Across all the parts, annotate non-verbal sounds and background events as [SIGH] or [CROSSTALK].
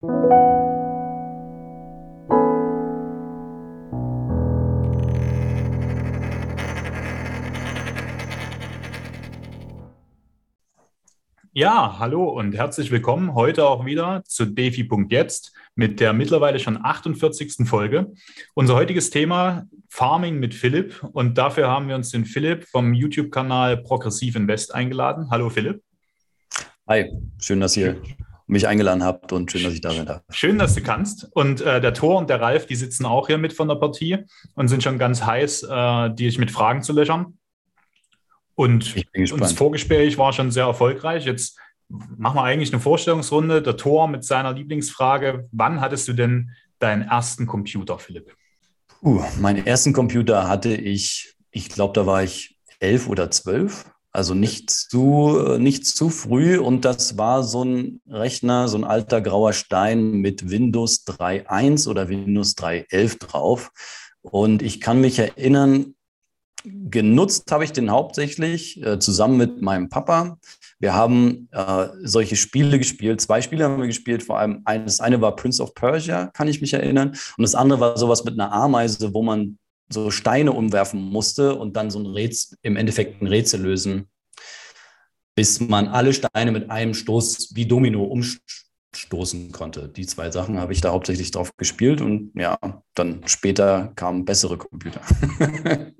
Ja, hallo und herzlich willkommen heute auch wieder zu Defi.jetzt mit der mittlerweile schon 48. Folge. Unser heutiges Thema Farming mit Philipp und dafür haben wir uns den Philipp vom YouTube-Kanal Progressiv Invest eingeladen. Hallo Philipp. Hi, schön, dass ihr mich eingeladen habt und schön, dass ich da sein darf. Schön, dass du kannst. Und äh, der Thor und der Ralf, die sitzen auch hier mit von der Partie und sind schon ganz heiß, äh, dich mit Fragen zu löchern. Und das Vorgespräch war schon sehr erfolgreich. Jetzt machen wir eigentlich eine Vorstellungsrunde. Der Tor mit seiner Lieblingsfrage: Wann hattest du denn deinen ersten Computer, Philipp? Uh, meinen ersten Computer hatte ich, ich glaube, da war ich elf oder zwölf. Also nicht zu, nicht zu früh. Und das war so ein Rechner, so ein alter grauer Stein mit Windows 3.1 oder Windows 3.11 drauf. Und ich kann mich erinnern, genutzt habe ich den hauptsächlich äh, zusammen mit meinem Papa. Wir haben äh, solche Spiele gespielt. Zwei Spiele haben wir gespielt. Vor allem ein, das eine war Prince of Persia, kann ich mich erinnern. Und das andere war sowas mit einer Ameise, wo man so Steine umwerfen musste und dann so ein Rätsel, im Endeffekt ein Rätsel lösen, bis man alle Steine mit einem Stoß wie Domino umstoßen konnte. Die zwei Sachen habe ich da hauptsächlich drauf gespielt und ja, dann später kamen bessere Computer. [LAUGHS]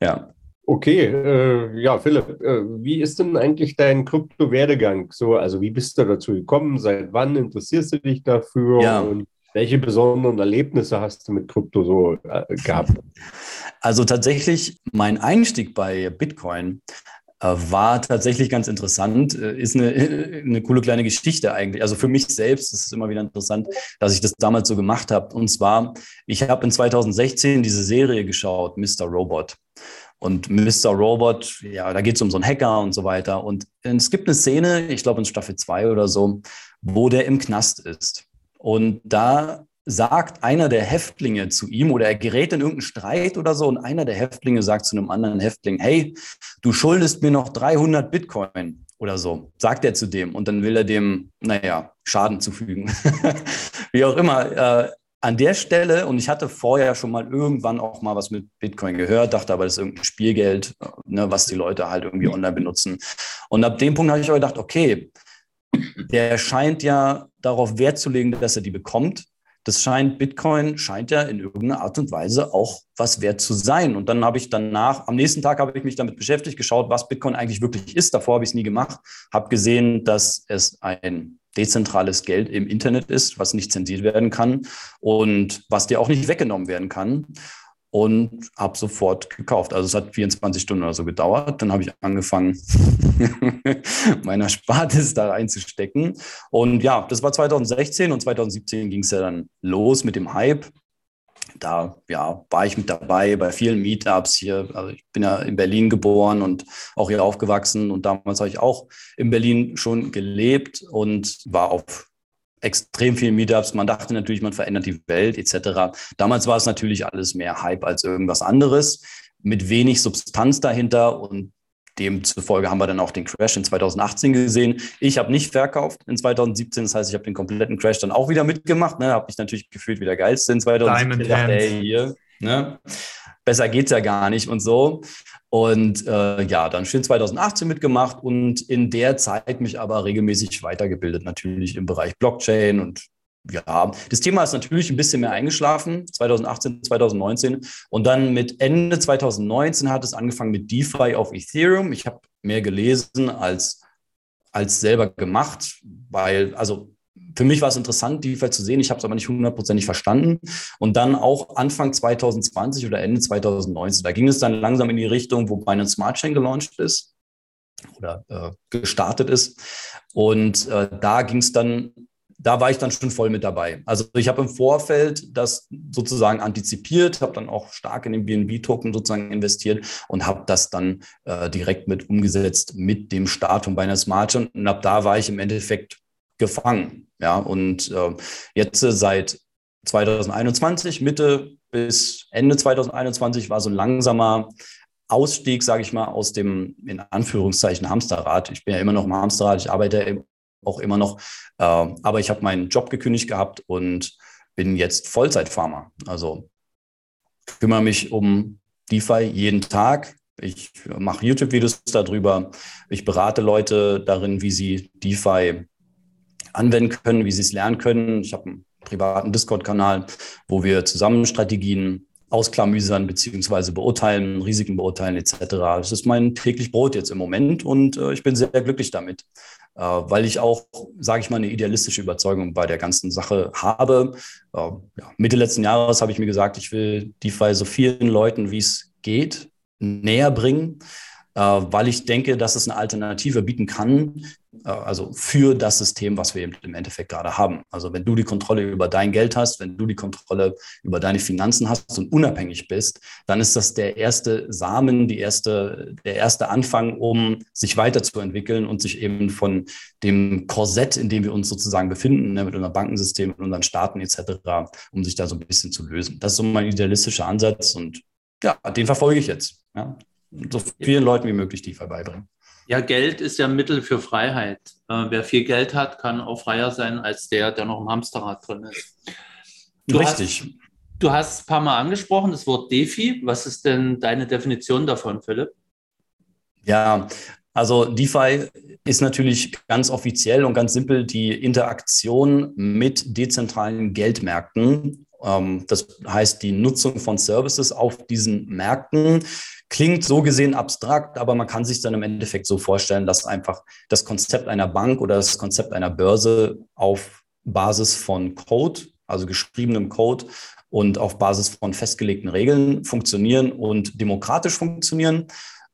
Ja. Okay, äh, ja, Philipp, äh, wie ist denn eigentlich dein Krypto-Werdegang? So, also wie bist du dazu gekommen? Seit wann interessierst du dich dafür? Ja. Und welche besonderen Erlebnisse hast du mit Krypto so äh, gehabt? Also tatsächlich, mein Einstieg bei Bitcoin äh, war tatsächlich ganz interessant, äh, ist eine, [LAUGHS] eine coole kleine Geschichte eigentlich. Also für mich selbst ist es immer wieder interessant, dass ich das damals so gemacht habe. Und zwar, ich habe in 2016 diese Serie geschaut, Mr. Robot. Und Mr. Robot, ja, da geht es um so einen Hacker und so weiter. Und es gibt eine Szene, ich glaube in Staffel 2 oder so, wo der im Knast ist. Und da sagt einer der Häftlinge zu ihm oder er gerät in irgendeinen Streit oder so und einer der Häftlinge sagt zu einem anderen Häftling, hey, du schuldest mir noch 300 Bitcoin oder so, sagt er zu dem und dann will er dem, naja, Schaden zufügen. [LAUGHS] Wie auch immer, äh, an der Stelle, und ich hatte vorher schon mal irgendwann auch mal was mit Bitcoin gehört, dachte aber, das ist irgendein Spielgeld, ne, was die Leute halt irgendwie online benutzen. Und ab dem Punkt habe ich aber gedacht, okay, der scheint ja darauf Wert zu legen, dass er die bekommt das scheint, Bitcoin scheint ja in irgendeiner Art und Weise auch was wert zu sein. Und dann habe ich danach, am nächsten Tag habe ich mich damit beschäftigt, geschaut, was Bitcoin eigentlich wirklich ist. Davor habe ich es nie gemacht, habe gesehen, dass es ein dezentrales Geld im Internet ist, was nicht zensiert werden kann und was dir auch nicht weggenommen werden kann und habe sofort gekauft. Also es hat 24 Stunden oder so gedauert. Dann habe ich angefangen, [LAUGHS] meiner Spartes da reinzustecken. Und ja, das war 2016 und 2017 ging es ja dann los mit dem Hype. Da ja, war ich mit dabei bei vielen Meetups hier. Also ich bin ja in Berlin geboren und auch hier aufgewachsen. Und damals habe ich auch in Berlin schon gelebt und war auf extrem viele Meetups. Man dachte natürlich, man verändert die Welt etc. Damals war es natürlich alles mehr Hype als irgendwas anderes, mit wenig Substanz dahinter und demzufolge haben wir dann auch den Crash in 2018 gesehen. Ich habe nicht verkauft in 2017, das heißt, ich habe den kompletten Crash dann auch wieder mitgemacht. Ne? Habe mich natürlich gefühlt wie der Geilste in 2017. Diamond dachte, ey, hier, ne? Besser geht's ja gar nicht und so. Und äh, ja, dann schön 2018 mitgemacht und in der Zeit mich aber regelmäßig weitergebildet, natürlich im Bereich Blockchain und ja, das Thema ist natürlich ein bisschen mehr eingeschlafen, 2018, 2019. Und dann mit Ende 2019 hat es angefangen mit DeFi auf Ethereum. Ich habe mehr gelesen als, als selber gemacht, weil, also für mich war es interessant, DeFi zu sehen. Ich habe es aber nicht hundertprozentig verstanden. Und dann auch Anfang 2020 oder Ende 2019, da ging es dann langsam in die Richtung, wo Binance Smart Chain gelauncht ist oder äh, gestartet ist. Und äh, da ging es dann, da war ich dann schon voll mit dabei. Also ich habe im Vorfeld das sozusagen antizipiert, habe dann auch stark in den BNB-Token sozusagen investiert und habe das dann äh, direkt mit umgesetzt mit dem Start von Binance Smart Chain. Und ab da war ich im Endeffekt gefangen. Ja, und äh, jetzt seit 2021, Mitte bis Ende 2021 war so ein langsamer Ausstieg, sage ich mal, aus dem in Anführungszeichen Hamsterrad. Ich bin ja immer noch im Hamsterrad. Ich arbeite auch immer noch. Äh, aber ich habe meinen Job gekündigt gehabt und bin jetzt Vollzeitfarmer. Also kümmere mich um DeFi jeden Tag. Ich mache YouTube-Videos darüber. Ich berate Leute darin, wie sie DeFi anwenden können, wie sie es lernen können. Ich habe einen privaten Discord-Kanal, wo wir zusammen Strategien ausklamüsern beziehungsweise beurteilen, Risiken beurteilen etc. Das ist mein täglich Brot jetzt im Moment und äh, ich bin sehr glücklich damit, äh, weil ich auch, sage ich mal, eine idealistische Überzeugung bei der ganzen Sache habe. Äh, ja, Mitte letzten Jahres habe ich mir gesagt, ich will DeFi so vielen Leuten, wie es geht, näher bringen. Äh, weil ich denke, dass es eine Alternative bieten kann, äh, also für das System, was wir im Endeffekt gerade haben. Also wenn du die Kontrolle über dein Geld hast, wenn du die Kontrolle über deine Finanzen hast und unabhängig bist, dann ist das der erste Samen, die erste, der erste Anfang, um sich weiterzuentwickeln und sich eben von dem Korsett, in dem wir uns sozusagen befinden, ne, mit unserem Bankensystem, mit unseren Staaten etc., um sich da so ein bisschen zu lösen. Das ist so mein idealistischer Ansatz und ja, den verfolge ich jetzt. Ja so vielen Leuten wie möglich DeFi beibringen. Ja, Geld ist ja ein Mittel für Freiheit. Äh, wer viel Geld hat, kann auch freier sein als der, der noch im Hamsterrad drin ist. Du Richtig. Hast, du hast ein paar Mal angesprochen, das Wort DeFi. Was ist denn deine Definition davon, Philipp? Ja, also DeFi ist natürlich ganz offiziell und ganz simpel die Interaktion mit dezentralen Geldmärkten. Ähm, das heißt, die Nutzung von Services auf diesen Märkten Klingt so gesehen abstrakt, aber man kann sich dann im Endeffekt so vorstellen, dass einfach das Konzept einer Bank oder das Konzept einer Börse auf Basis von Code, also geschriebenem Code und auf Basis von festgelegten Regeln funktionieren und demokratisch funktionieren.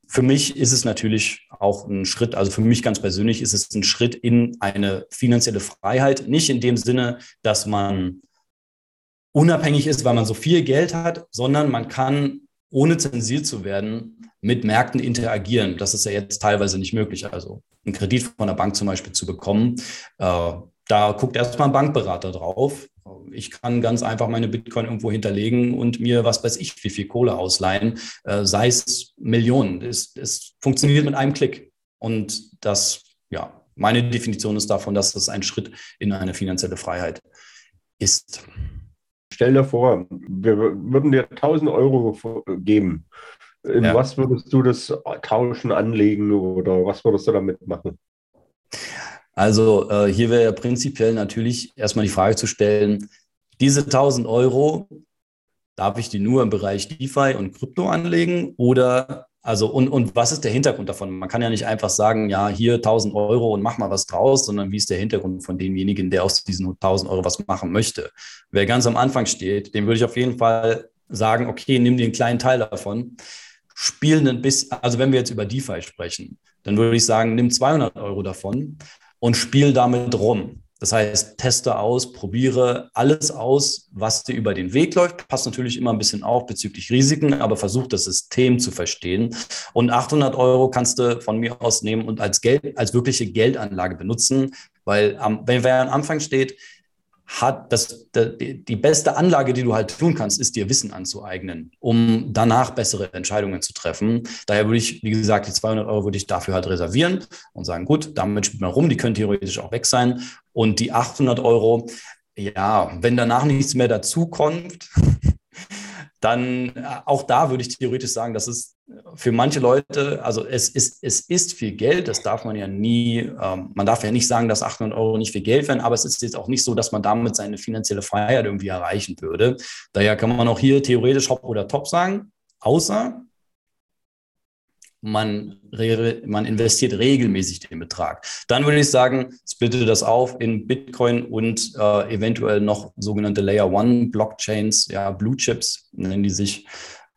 Für mich ist es natürlich auch ein Schritt, also für mich ganz persönlich ist es ein Schritt in eine finanzielle Freiheit, nicht in dem Sinne, dass man unabhängig ist, weil man so viel Geld hat, sondern man kann ohne zensiert zu werden, mit Märkten interagieren. Das ist ja jetzt teilweise nicht möglich. Also einen Kredit von der Bank zum Beispiel zu bekommen, äh, da guckt erstmal ein Bankberater drauf. Ich kann ganz einfach meine Bitcoin irgendwo hinterlegen und mir, was weiß ich, wie viel Kohle ausleihen, äh, sei es Millionen. Es, es funktioniert mit einem Klick. Und das, ja, meine Definition ist davon, dass das ein Schritt in eine finanzielle Freiheit ist. Stell dir vor, wir würden dir 1000 Euro geben. In ja. was würdest du das tauschen, anlegen oder was würdest du damit machen? Also äh, hier wäre prinzipiell natürlich erstmal die Frage zu stellen, diese 1000 Euro, darf ich die nur im Bereich DeFi und Krypto anlegen oder also, und, und was ist der Hintergrund davon? Man kann ja nicht einfach sagen, ja, hier 1000 Euro und mach mal was draus, sondern wie ist der Hintergrund von demjenigen, der aus diesen 1000 Euro was machen möchte? Wer ganz am Anfang steht, dem würde ich auf jeden Fall sagen, okay, nimm dir einen kleinen Teil davon, spiel ein bisschen, also wenn wir jetzt über DeFi sprechen, dann würde ich sagen, nimm 200 Euro davon und spiel damit rum. Das heißt, teste aus, probiere alles aus, was dir über den Weg läuft. Passt natürlich immer ein bisschen auf bezüglich Risiken, aber versuch das System zu verstehen. Und 800 Euro kannst du von mir aus nehmen und als Geld, als wirkliche Geldanlage benutzen, weil wenn wer am Anfang steht, hat das, die beste Anlage, die du halt tun kannst, ist dir Wissen anzueignen, um danach bessere Entscheidungen zu treffen. Daher würde ich, wie gesagt, die 200 Euro würde ich dafür halt reservieren und sagen, gut, damit spielt man rum, die können theoretisch auch weg sein. Und die 800 Euro, ja, wenn danach nichts mehr dazu kommt, [LAUGHS] dann äh, auch da würde ich theoretisch sagen, das ist für manche Leute, also es ist, es ist viel Geld, das darf man ja nie, ähm, man darf ja nicht sagen, dass 800 Euro nicht viel Geld wären, aber es ist jetzt auch nicht so, dass man damit seine finanzielle Freiheit irgendwie erreichen würde. Daher kann man auch hier theoretisch Hop oder Top sagen, außer man, man investiert regelmäßig den Betrag. Dann würde ich sagen, splitte das auf in Bitcoin und äh, eventuell noch sogenannte Layer One Blockchains, ja, Blue Chips nennen die sich.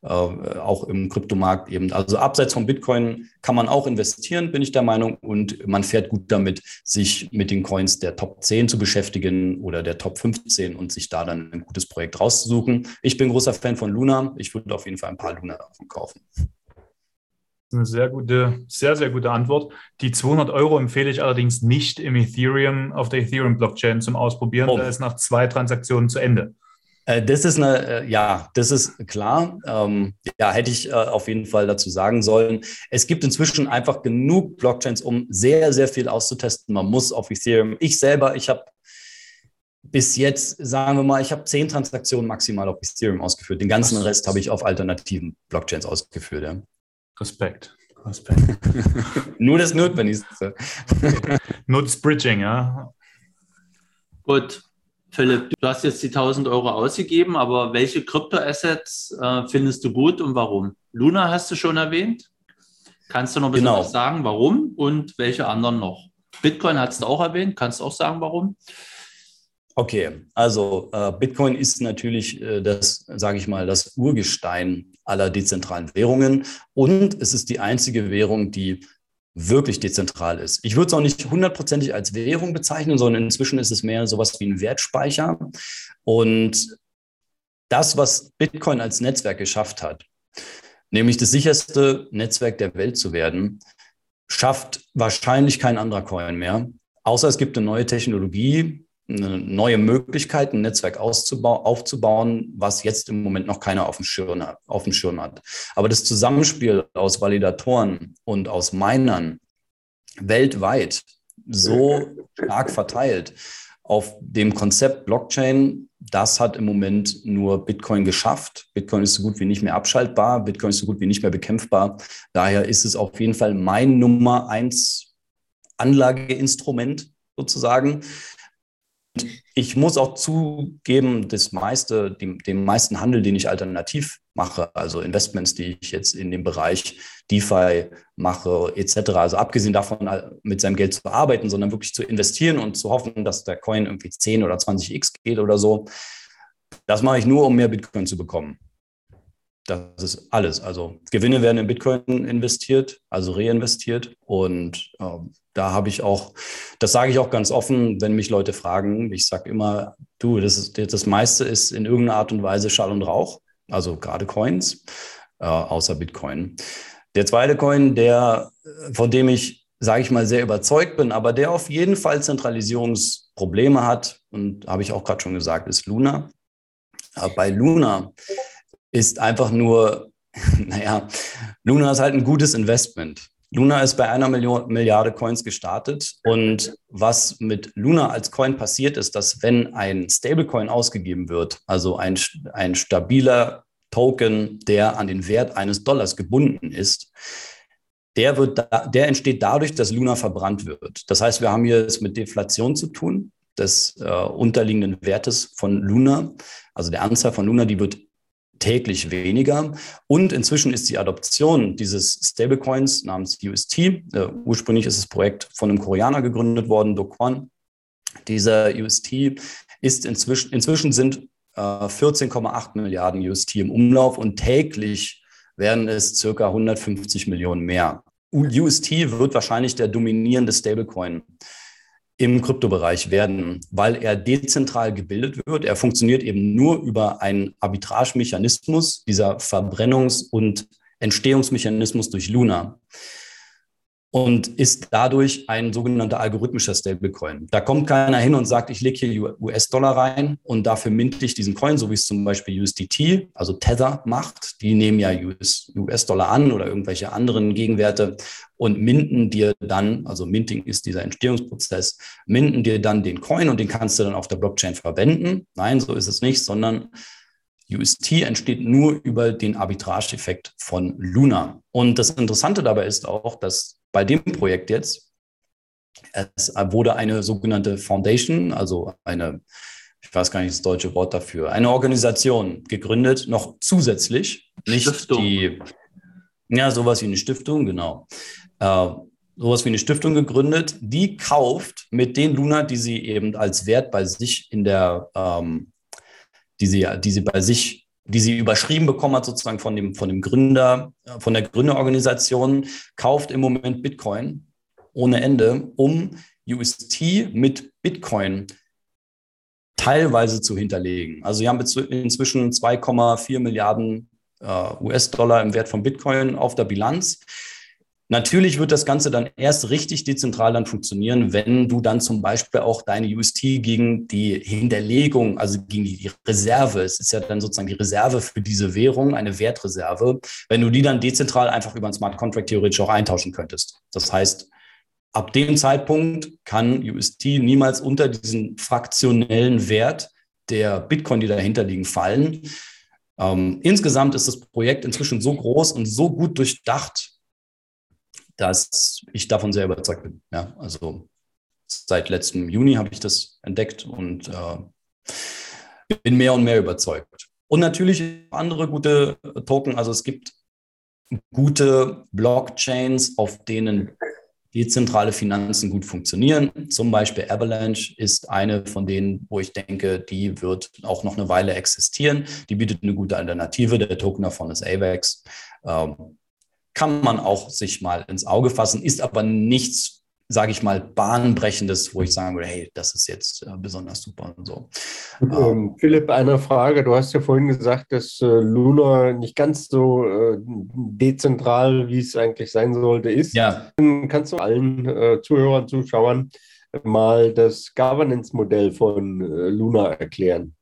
Äh, auch im Kryptomarkt eben. Also abseits von Bitcoin kann man auch investieren, bin ich der Meinung. Und man fährt gut damit, sich mit den Coins der Top 10 zu beschäftigen oder der Top 15 und sich da dann ein gutes Projekt rauszusuchen. Ich bin großer Fan von Luna. Ich würde auf jeden Fall ein paar Luna davon kaufen. Eine sehr gute, sehr, sehr gute Antwort. Die 200 Euro empfehle ich allerdings nicht im Ethereum, auf der Ethereum-Blockchain zum Ausprobieren. Oh. Da ist nach zwei Transaktionen zu Ende. Äh, das ist eine, äh, ja, das ist klar. Ähm, ja, hätte ich äh, auf jeden Fall dazu sagen sollen. Es gibt inzwischen einfach genug Blockchains, um sehr, sehr viel auszutesten. Man muss auf Ethereum. Ich selber, ich habe bis jetzt, sagen wir mal, ich habe zehn Transaktionen maximal auf Ethereum ausgeführt. Den ganzen Rest habe ich auf alternativen Blockchains ausgeführt. Ja. Respekt. Respekt. [LAUGHS] Nur das Notwendigste. [LAUGHS] Das Bridging, ja. Gut, Philipp, du hast jetzt die 1000 Euro ausgegeben, aber welche Kryptoassets äh, findest du gut und warum? Luna hast du schon erwähnt. Kannst du noch ein bisschen genau. was sagen, warum und welche anderen noch? Bitcoin hast du auch erwähnt. Kannst du auch sagen, warum? Okay, also äh, Bitcoin ist natürlich äh, das, sage ich mal, das Urgestein aller dezentralen Währungen und es ist die einzige Währung, die wirklich dezentral ist. Ich würde es auch nicht hundertprozentig als Währung bezeichnen, sondern inzwischen ist es mehr sowas wie ein Wertspeicher. Und das, was Bitcoin als Netzwerk geschafft hat, nämlich das sicherste Netzwerk der Welt zu werden, schafft wahrscheinlich kein anderer Coin mehr. Außer es gibt eine neue Technologie, neue Möglichkeit, ein Netzwerk aufzubauen, was jetzt im Moment noch keiner auf dem, Schirm, auf dem Schirm hat. Aber das Zusammenspiel aus Validatoren und aus Minern weltweit so stark verteilt auf dem Konzept Blockchain, das hat im Moment nur Bitcoin geschafft. Bitcoin ist so gut wie nicht mehr abschaltbar, Bitcoin ist so gut wie nicht mehr bekämpfbar. Daher ist es auf jeden Fall mein Nummer eins Anlageinstrument sozusagen. Ich muss auch zugeben, das meiste, dem, dem meisten Handel, den ich alternativ mache, also Investments, die ich jetzt in dem Bereich DeFi mache, etc., also abgesehen davon, mit seinem Geld zu arbeiten, sondern wirklich zu investieren und zu hoffen, dass der Coin irgendwie 10 oder 20x geht oder so, das mache ich nur, um mehr Bitcoin zu bekommen. Das ist alles. Also Gewinne werden in Bitcoin investiert, also reinvestiert. Und äh, da habe ich auch, das sage ich auch ganz offen, wenn mich Leute fragen. Ich sage immer, du, das, ist, das meiste ist in irgendeiner Art und Weise Schall und Rauch, also gerade Coins, äh, außer Bitcoin. Der zweite Coin, der, von dem ich, sage ich mal, sehr überzeugt bin, aber der auf jeden Fall Zentralisierungsprobleme hat, und habe ich auch gerade schon gesagt, ist Luna. Äh, bei Luna ist einfach nur, [LAUGHS] naja, Luna ist halt ein gutes Investment. Luna ist bei einer Million, Milliarde Coins gestartet und was mit Luna als Coin passiert ist, dass wenn ein Stablecoin ausgegeben wird, also ein, ein stabiler Token, der an den Wert eines Dollars gebunden ist, der, wird da, der entsteht dadurch, dass Luna verbrannt wird. Das heißt, wir haben hier es mit Deflation zu tun des äh, unterliegenden Wertes von Luna, also der Anzahl von Luna, die wird täglich weniger. Und inzwischen ist die Adoption dieses Stablecoins namens UST, äh, ursprünglich ist das Projekt von einem Koreaner gegründet worden, Do. Dieser UST ist inzwischen, inzwischen sind äh, 14,8 Milliarden UST im Umlauf und täglich werden es circa 150 Millionen mehr. UST wird wahrscheinlich der dominierende Stablecoin im Kryptobereich werden, weil er dezentral gebildet wird. Er funktioniert eben nur über einen Arbitragemechanismus, dieser Verbrennungs- und Entstehungsmechanismus durch Luna und ist dadurch ein sogenannter algorithmischer Stablecoin. Da kommt keiner hin und sagt, ich lege hier US-Dollar rein und dafür minte ich diesen Coin, so wie es zum Beispiel USDT, also Tether macht. Die nehmen ja US-Dollar an oder irgendwelche anderen Gegenwerte und minten dir dann, also Minting ist dieser Entstehungsprozess, minten dir dann den Coin und den kannst du dann auf der Blockchain verwenden. Nein, so ist es nicht, sondern UST entsteht nur über den Arbitrage-Effekt von Luna. Und das Interessante dabei ist auch, dass bei dem Projekt jetzt, es wurde eine sogenannte Foundation, also eine, ich weiß gar nicht das deutsche Wort dafür, eine Organisation gegründet, noch zusätzlich, nicht Stiftung. die, ja, sowas wie eine Stiftung, genau. Äh, sowas wie eine Stiftung gegründet, die kauft mit den Luna, die sie eben als Wert bei sich in der, ähm, die sie, die sie bei sich die sie überschrieben bekommen hat, sozusagen von dem, von dem Gründer, äh, von der Gründerorganisation, kauft im Moment Bitcoin ohne Ende, um UST mit Bitcoin teilweise zu hinterlegen. Also sie haben inzwischen 2,4 Milliarden äh, US-Dollar im Wert von Bitcoin auf der Bilanz. Natürlich wird das Ganze dann erst richtig dezentral dann funktionieren, wenn du dann zum Beispiel auch deine UST gegen die Hinterlegung, also gegen die Reserve, es ist ja dann sozusagen die Reserve für diese Währung, eine Wertreserve, wenn du die dann dezentral einfach über einen Smart Contract theoretisch auch eintauschen könntest. Das heißt, ab dem Zeitpunkt kann UST niemals unter diesen fraktionellen Wert der Bitcoin, die dahinter liegen, fallen. Ähm, insgesamt ist das Projekt inzwischen so groß und so gut durchdacht, dass ich davon sehr überzeugt bin. Ja, also seit letztem Juni habe ich das entdeckt und äh, bin mehr und mehr überzeugt. Und natürlich andere gute Token. Also es gibt gute Blockchains, auf denen dezentrale Finanzen gut funktionieren. Zum Beispiel Avalanche ist eine von denen, wo ich denke, die wird auch noch eine Weile existieren. Die bietet eine gute Alternative. Der Token davon ist AVAX. Ähm, kann man auch sich mal ins Auge fassen, ist aber nichts, sage ich mal, bahnbrechendes, wo ich sagen würde, hey, das ist jetzt äh, besonders super und so. Und, ähm, Philipp, eine Frage. Du hast ja vorhin gesagt, dass äh, Luna nicht ganz so äh, dezentral, wie es eigentlich sein sollte, ist. Ja. Kannst du allen äh, Zuhörern, Zuschauern mal das Governance-Modell von äh, Luna erklären?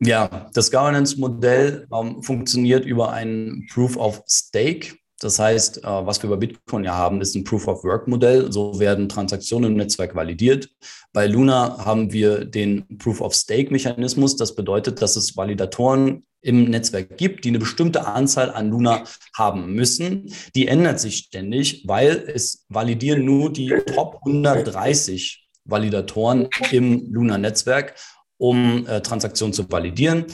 Ja, das Governance-Modell ähm, funktioniert über ein Proof of Stake. Das heißt, äh, was wir bei Bitcoin ja haben, ist ein Proof of Work-Modell. So werden Transaktionen im Netzwerk validiert. Bei Luna haben wir den Proof of Stake-Mechanismus. Das bedeutet, dass es Validatoren im Netzwerk gibt, die eine bestimmte Anzahl an Luna haben müssen. Die ändert sich ständig, weil es validieren nur die Top 130 Validatoren im Luna-Netzwerk um äh, Transaktionen zu validieren.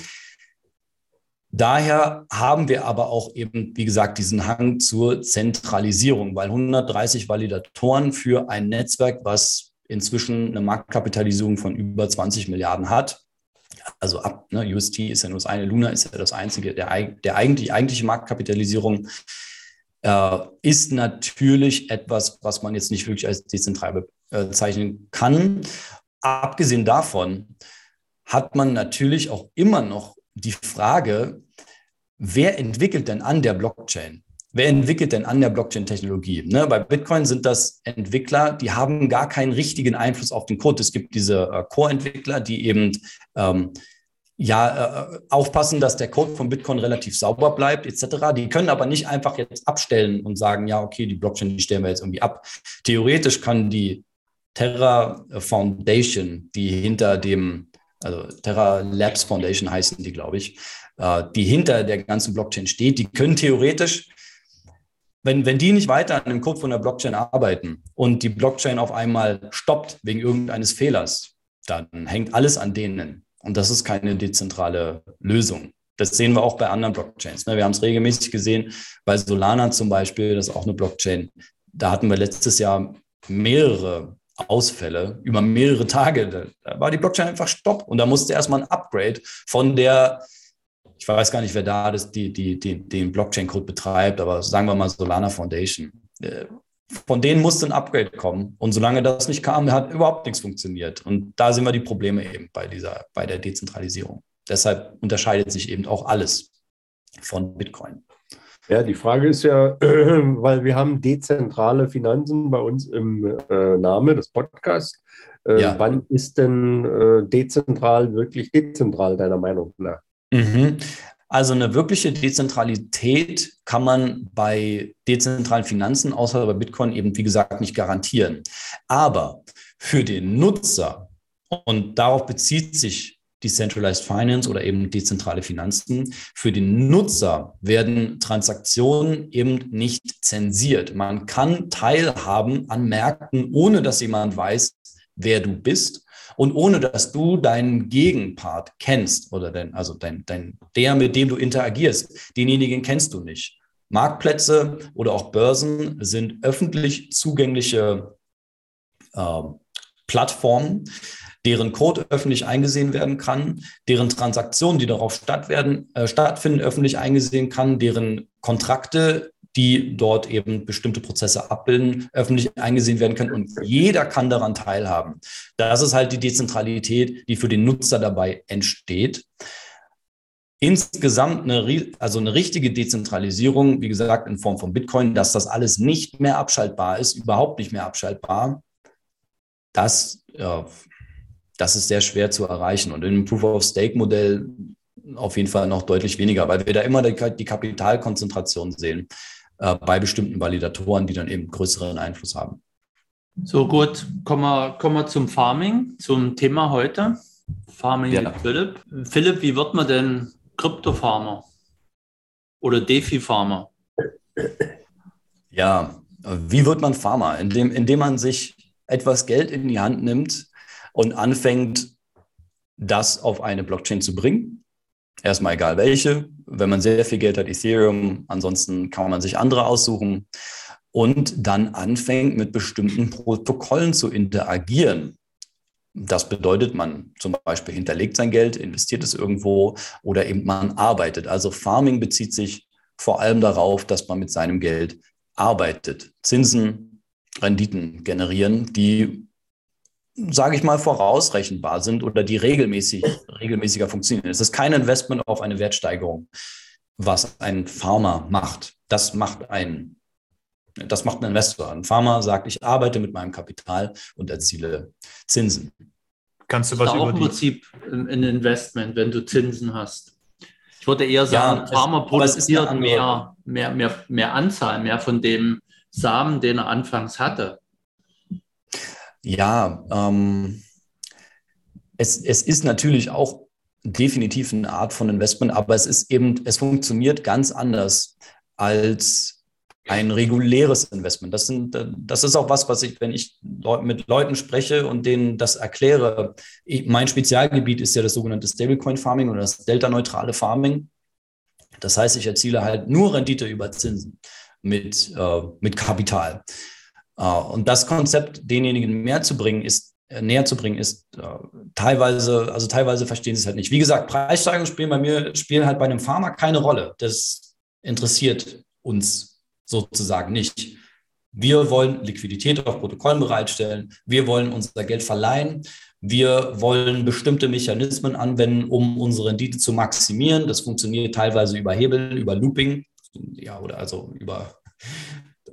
Daher haben wir aber auch eben, wie gesagt, diesen Hang zur Zentralisierung, weil 130 Validatoren für ein Netzwerk, was inzwischen eine Marktkapitalisierung von über 20 Milliarden hat, also ab, ne, UST ist ja nur das eine, Luna ist ja das einzige, der, der eigentlich, eigentliche Marktkapitalisierung äh, ist natürlich etwas, was man jetzt nicht wirklich als dezentral bezeichnen kann. Abgesehen davon hat man natürlich auch immer noch die Frage, wer entwickelt denn an der Blockchain? Wer entwickelt denn an der Blockchain-Technologie? Ne, bei Bitcoin sind das Entwickler, die haben gar keinen richtigen Einfluss auf den Code. Es gibt diese äh, Core-Entwickler, die eben ähm, ja, äh, aufpassen, dass der Code von Bitcoin relativ sauber bleibt, etc. Die können aber nicht einfach jetzt abstellen und sagen, ja, okay, die Blockchain, die stellen wir jetzt irgendwie ab. Theoretisch kann die Terra Foundation, die hinter dem also Terra Labs Foundation heißen die, glaube ich, äh, die hinter der ganzen Blockchain steht, die können theoretisch, wenn, wenn die nicht weiter an dem Code von der Blockchain arbeiten und die Blockchain auf einmal stoppt wegen irgendeines Fehlers, dann hängt alles an denen. Und das ist keine dezentrale Lösung. Das sehen wir auch bei anderen Blockchains. Ne? Wir haben es regelmäßig gesehen bei Solana zum Beispiel, das ist auch eine Blockchain. Da hatten wir letztes Jahr mehrere Ausfälle über mehrere Tage. Da war die Blockchain einfach Stopp und da musste erstmal ein Upgrade von der, ich weiß gar nicht, wer da das, die, die, die, den Blockchain-Code betreibt, aber sagen wir mal Solana Foundation. Äh, von denen musste ein Upgrade kommen. Und solange das nicht kam, hat überhaupt nichts funktioniert. Und da sind wir die Probleme eben bei dieser, bei der Dezentralisierung. Deshalb unterscheidet sich eben auch alles von Bitcoin. Ja, die Frage ist ja, äh, [CLEARS THROAT] weil wir haben dezentrale Finanzen bei uns im äh, Name des Podcasts. Äh, ja. Wann ist denn äh, dezentral wirklich dezentral, deiner Meinung nach? Mhm. Also eine wirkliche Dezentralität kann man bei dezentralen Finanzen, außer bei Bitcoin, eben wie gesagt nicht garantieren. Aber für den Nutzer, und darauf bezieht sich Decentralized Finance oder eben dezentrale Finanzen. Für den Nutzer werden Transaktionen eben nicht zensiert. Man kann teilhaben an Märkten, ohne dass jemand weiß, wer du bist und ohne dass du deinen Gegenpart kennst oder dein, also dein, dein, der, mit dem du interagierst, denjenigen kennst du nicht. Marktplätze oder auch Börsen sind öffentlich zugängliche äh, Plattformen, deren Code öffentlich eingesehen werden kann, deren Transaktionen, die darauf statt werden, äh, stattfinden, öffentlich eingesehen kann, deren Kontrakte, die dort eben bestimmte Prozesse abbilden, öffentlich eingesehen werden können und jeder kann daran teilhaben. Das ist halt die Dezentralität, die für den Nutzer dabei entsteht. insgesamt eine, also eine richtige Dezentralisierung, wie gesagt, in Form von Bitcoin, dass das alles nicht mehr abschaltbar ist, überhaupt nicht mehr abschaltbar, das, ja, das ist sehr schwer zu erreichen. Und im Proof-of-Stake-Modell auf jeden Fall noch deutlich weniger, weil wir da immer die, Kapitalkonzentration sehen äh, bei bestimmten Validatoren, die dann eben größeren Einfluss haben. So gut, kommen wir, kommen wir zum Farming, zum Thema heute. Farming ja. mit Philipp. Philipp, wie wird man denn Krypto-Farmer oder DeFi-Farmer? Ja, wie wird man Farmer? Indem, indem man sich etwas Geld in die Hand nimmt und anfängt, das auf eine Blockchain zu bringen. Erstmal egal welche. Wenn man sehr viel Geld hat, Ethereum. Ansonsten kann man sich andere aussuchen. Und dann anfängt, mit bestimmten Protokollen zu interagieren. Das bedeutet, man zum Beispiel hinterlegt sein Geld, investiert es irgendwo oder eben man arbeitet. Also Farming bezieht sich vor allem darauf, dass man mit seinem Geld arbeitet. Zinsen, Renditen generieren, die sage ich mal, vorausrechenbar sind oder die regelmäßig, regelmäßiger funktionieren. Es ist kein Investment auf eine Wertsteigerung, was ein Farmer macht. Das macht ein, das macht ein Investor. Ein Farmer sagt, ich arbeite mit meinem Kapital und erziele Zinsen. Kannst du was das ist auch im Prinzip ein Investment, wenn du Zinsen hast. Ich würde eher sagen, ja, Farmer produziert mehr, mehr, mehr, mehr Anzahl, mehr von dem Samen, den er anfangs hatte. Ja, ähm, es, es ist natürlich auch definitiv eine Art von Investment, aber es ist eben, es funktioniert ganz anders als ein reguläres Investment. Das, sind, das ist auch was, was ich, wenn ich mit Leuten spreche und denen das erkläre, ich, mein Spezialgebiet ist ja das sogenannte Stablecoin Farming oder das delta-neutrale Farming. Das heißt, ich erziele halt nur Rendite über Zinsen mit, äh, mit Kapital. Äh, und das Konzept denjenigen mehr zu bringen, ist äh, näher zu bringen, ist äh, teilweise, also teilweise verstehen sie es halt nicht. Wie gesagt, Preissteigerungen spielen bei mir, spielen halt bei einem Pharma keine Rolle. Das interessiert uns sozusagen nicht. Wir wollen Liquidität auf Protokollen bereitstellen. Wir wollen unser Geld verleihen. Wir wollen bestimmte Mechanismen anwenden, um unsere Rendite zu maximieren. Das funktioniert teilweise über Hebel, über Looping, ja, oder also über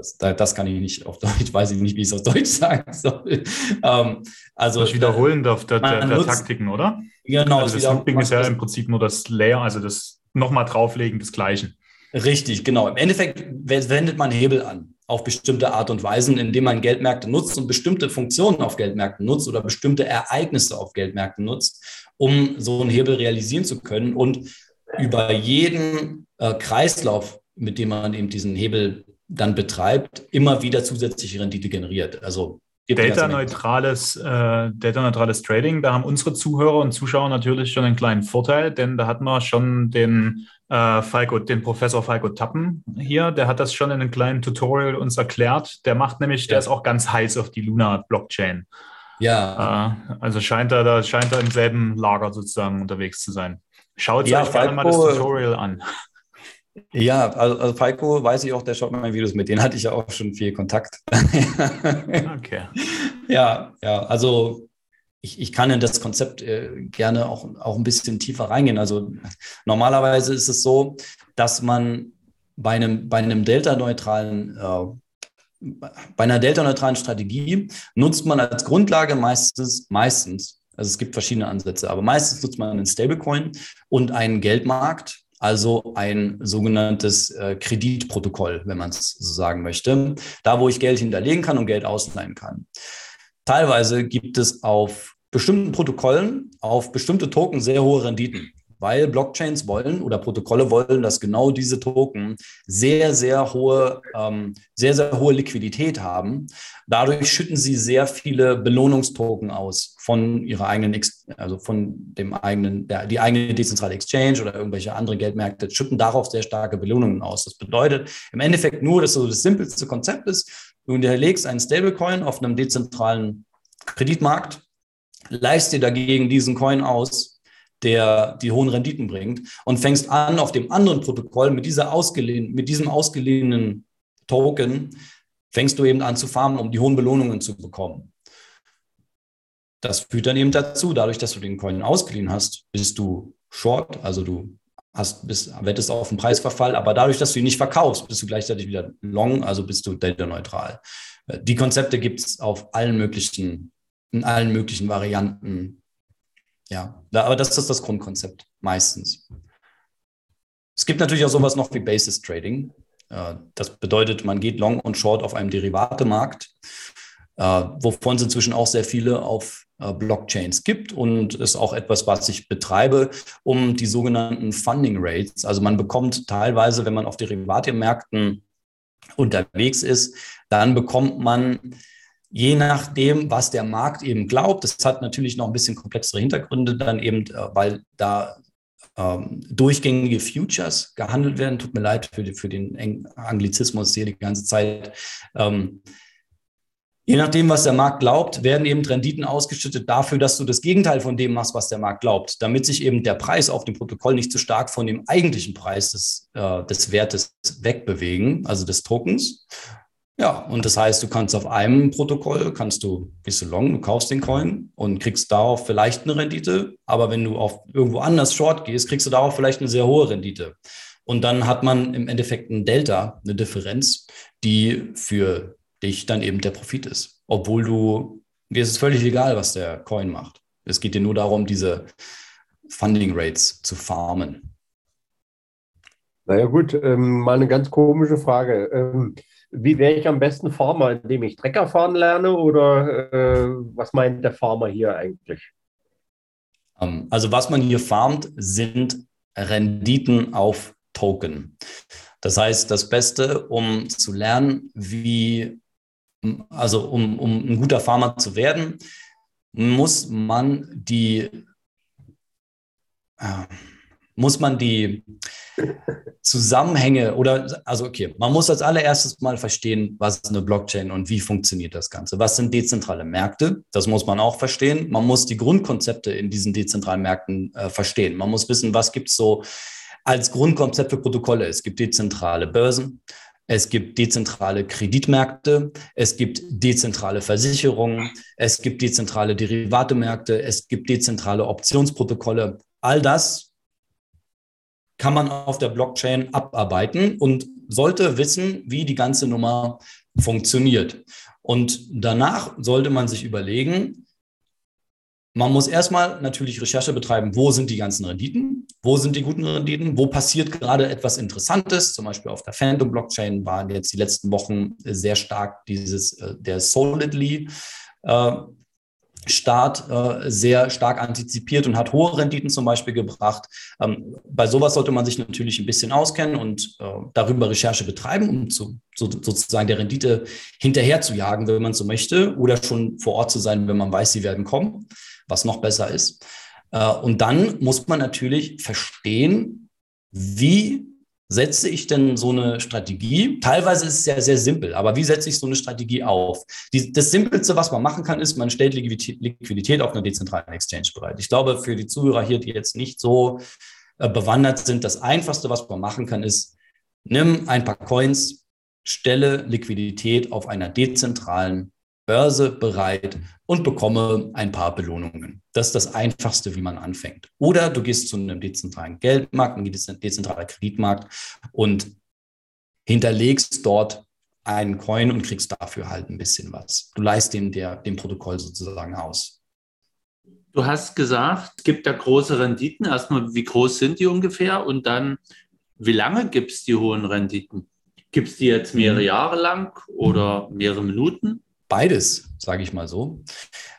das, das kann ich nicht auf Deutsch, weiß ich nicht, wie ich es auf Deutsch sagen soll. Ähm, also das Wiederholen der, der, der, der Taktiken, oder? Genau. Also das Looping ist ja im Prinzip nur das Layer, also das nochmal drauflegen des Gleichen. Richtig, genau. Im Endeffekt wendet man Hebel an auf bestimmte Art und Weisen, indem man Geldmärkte nutzt und bestimmte Funktionen auf Geldmärkten nutzt oder bestimmte Ereignisse auf Geldmärkten nutzt, um so einen Hebel realisieren zu können und über jeden äh, Kreislauf, mit dem man eben diesen Hebel dann betreibt, immer wieder zusätzliche Rendite generiert. Also Data-neutrales äh, Data Trading, da haben unsere Zuhörer und Zuschauer natürlich schon einen kleinen Vorteil, denn da hatten wir schon den äh, Falco, den Professor Falco Tappen hier, der hat das schon in einem kleinen Tutorial uns erklärt. Der macht nämlich, ja. der ist auch ganz heiß auf die Luna-Blockchain. Ja. Äh, also scheint er, da scheint er im selben Lager sozusagen unterwegs zu sein. Schaut ja, euch gerne mal das Tutorial an. Ja, also, also Falco weiß ich auch, der schaut meine Videos mit. Den hatte ich ja auch schon viel Kontakt. [LAUGHS] okay. Ja, ja, also ich, ich kann in das Konzept äh, gerne auch, auch ein bisschen tiefer reingehen. Also normalerweise ist es so, dass man bei einem, bei einem delta-neutralen äh, bei einer delta-neutralen Strategie nutzt man als Grundlage meistens, meistens, also es gibt verschiedene Ansätze, aber meistens nutzt man einen Stablecoin und einen Geldmarkt, also ein sogenanntes äh, Kreditprotokoll, wenn man es so sagen möchte, da wo ich Geld hinterlegen kann und Geld ausleihen kann. Teilweise gibt es auf bestimmten Protokollen, auf bestimmte Token sehr hohe Renditen weil Blockchains wollen oder Protokolle wollen, dass genau diese Token sehr, sehr hohe, ähm, sehr, sehr hohe Liquidität haben. Dadurch schütten sie sehr viele Belohnungstoken aus von ihrer eigenen, also von dem eigenen, der, die eigene dezentrale Exchange oder irgendwelche anderen Geldmärkte schütten darauf sehr starke Belohnungen aus. Das bedeutet im Endeffekt nur, dass so das simpelste Konzept ist, du hinterlegst einen Stablecoin auf einem dezentralen Kreditmarkt, leist dir dagegen diesen Coin aus der die hohen Renditen bringt und fängst an, auf dem anderen Protokoll mit, dieser ausgeliehen, mit diesem ausgeliehenen Token, fängst du eben an zu farmen, um die hohen Belohnungen zu bekommen. Das führt dann eben dazu, dadurch, dass du den Coin ausgeliehen hast, bist du short, also du hast, bist, wettest auf den Preisverfall, aber dadurch, dass du ihn nicht verkaufst, bist du gleichzeitig wieder long, also bist du data-neutral. Äh, die Konzepte gibt es auf allen möglichen, in allen möglichen Varianten. Ja, aber das ist das Grundkonzept meistens. Es gibt natürlich auch sowas noch wie Basis Trading. Äh, das bedeutet, man geht long und short auf einem Derivatemarkt, äh, wovon es inzwischen auch sehr viele auf äh, Blockchains gibt und ist auch etwas, was ich betreibe, um die sogenannten Funding Rates. Also man bekommt teilweise, wenn man auf Derivatemärkten unterwegs ist, dann bekommt man je nachdem, was der Markt eben glaubt, das hat natürlich noch ein bisschen komplexere Hintergründe, dann eben, weil da ähm, durchgängige Futures gehandelt werden. Tut mir leid für, für den Anglizismus hier die ganze Zeit. Ähm, je nachdem, was der Markt glaubt, werden eben Renditen ausgeschüttet dafür, dass du das Gegenteil von dem machst, was der Markt glaubt, damit sich eben der Preis auf dem Protokoll nicht zu so stark von dem eigentlichen Preis des, äh, des Wertes wegbewegen, also des Tokens. Ja, und das heißt, du kannst auf einem Protokoll, kannst du, gehst du long, du kaufst den Coin und kriegst darauf vielleicht eine Rendite, aber wenn du auf irgendwo anders short gehst, kriegst du darauf vielleicht eine sehr hohe Rendite. Und dann hat man im Endeffekt ein Delta, eine Differenz, die für dich dann eben der Profit ist. Obwohl du, dir ist es völlig egal, was der Coin macht. Es geht dir nur darum, diese Funding Rates zu farmen. Naja gut, ähm, mal eine ganz komische Frage. Ähm, wie wäre ich am besten Farmer, indem ich Trecker fahren lerne oder äh, was meint der Farmer hier eigentlich? Ähm, also was man hier farmt, sind Renditen auf Token. Das heißt, das Beste, um zu lernen, wie, also um, um ein guter Farmer zu werden, muss man die, äh, muss man die Zusammenhänge oder, also okay, man muss als allererstes mal verstehen, was ist eine Blockchain und wie funktioniert das Ganze. Was sind dezentrale Märkte? Das muss man auch verstehen. Man muss die Grundkonzepte in diesen dezentralen Märkten äh, verstehen. Man muss wissen, was gibt es so als Grundkonzept für Protokolle. Es gibt dezentrale Börsen, es gibt dezentrale Kreditmärkte, es gibt dezentrale Versicherungen, es gibt dezentrale Derivatemärkte, es gibt dezentrale Optionsprotokolle. All das kann man auf der Blockchain abarbeiten und sollte wissen, wie die ganze Nummer funktioniert. Und danach sollte man sich überlegen, man muss erstmal natürlich Recherche betreiben, wo sind die ganzen Renditen, wo sind die guten Renditen, wo passiert gerade etwas Interessantes. Zum Beispiel auf der Phantom-Blockchain waren jetzt die letzten Wochen sehr stark dieses, äh, der Solidly äh, Staat äh, sehr stark antizipiert und hat hohe Renditen zum Beispiel gebracht. Ähm, bei sowas sollte man sich natürlich ein bisschen auskennen und äh, darüber Recherche betreiben, um zu, so, sozusagen der Rendite hinterher zu jagen, wenn man so möchte, oder schon vor Ort zu sein, wenn man weiß, sie werden kommen, was noch besser ist. Äh, und dann muss man natürlich verstehen, wie setze ich denn so eine Strategie? Teilweise ist es ja sehr simpel, aber wie setze ich so eine Strategie auf? Die, das Simpelste, was man machen kann, ist, man stellt Liquidität auf einer dezentralen Exchange bereit. Ich glaube, für die Zuhörer hier, die jetzt nicht so äh, bewandert sind, das Einfachste, was man machen kann, ist, nimm ein paar Coins, stelle Liquidität auf einer dezentralen Börse bereit und bekomme ein paar Belohnungen. Das ist das Einfachste, wie man anfängt. Oder du gehst zu einem dezentralen Geldmarkt, einem dezentralen Kreditmarkt und hinterlegst dort einen Coin und kriegst dafür halt ein bisschen was. Du leist dem, der, dem Protokoll sozusagen aus. Du hast gesagt, es gibt da große Renditen. Erstmal, wie groß sind die ungefähr? Und dann, wie lange gibt es die hohen Renditen? Gibt es die jetzt mehrere mhm. Jahre lang oder mehrere Minuten? Beides, sage ich mal so,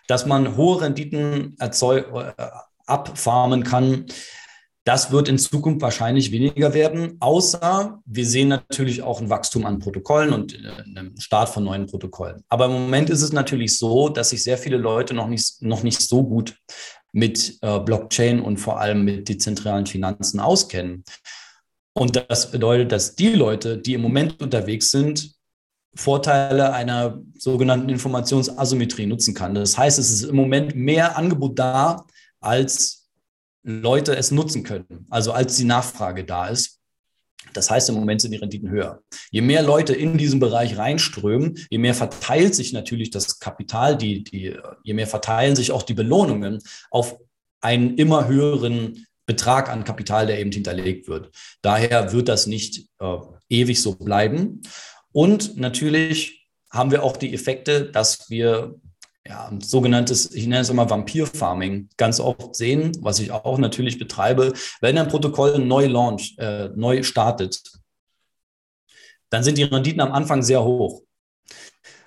dass man hohe Renditen erzeug, äh, abfarmen kann. Das wird in Zukunft wahrscheinlich weniger werden, außer wir sehen natürlich auch ein Wachstum an Protokollen und äh, einen Start von neuen Protokollen. Aber im Moment ist es natürlich so, dass sich sehr viele Leute noch nicht, noch nicht so gut mit äh, Blockchain und vor allem mit dezentralen Finanzen auskennen. Und das bedeutet, dass die Leute, die im Moment unterwegs sind, Vorteile einer sogenannten Informationsasymmetrie nutzen kann. Das heißt, es ist im Moment mehr Angebot da, als Leute es nutzen können, also als die Nachfrage da ist. Das heißt, im Moment sind die Renditen höher. Je mehr Leute in diesen Bereich reinströmen, je mehr verteilt sich natürlich das Kapital, die, die, je mehr verteilen sich auch die Belohnungen auf einen immer höheren Betrag an Kapital, der eben hinterlegt wird. Daher wird das nicht äh, ewig so bleiben. Und natürlich haben wir auch die Effekte, dass wir ja, sogenanntes, ich nenne es immer Vampir-Farming, ganz oft sehen, was ich auch natürlich betreibe. Wenn ein Protokoll neu launch, äh, neu startet, dann sind die Renditen am Anfang sehr hoch.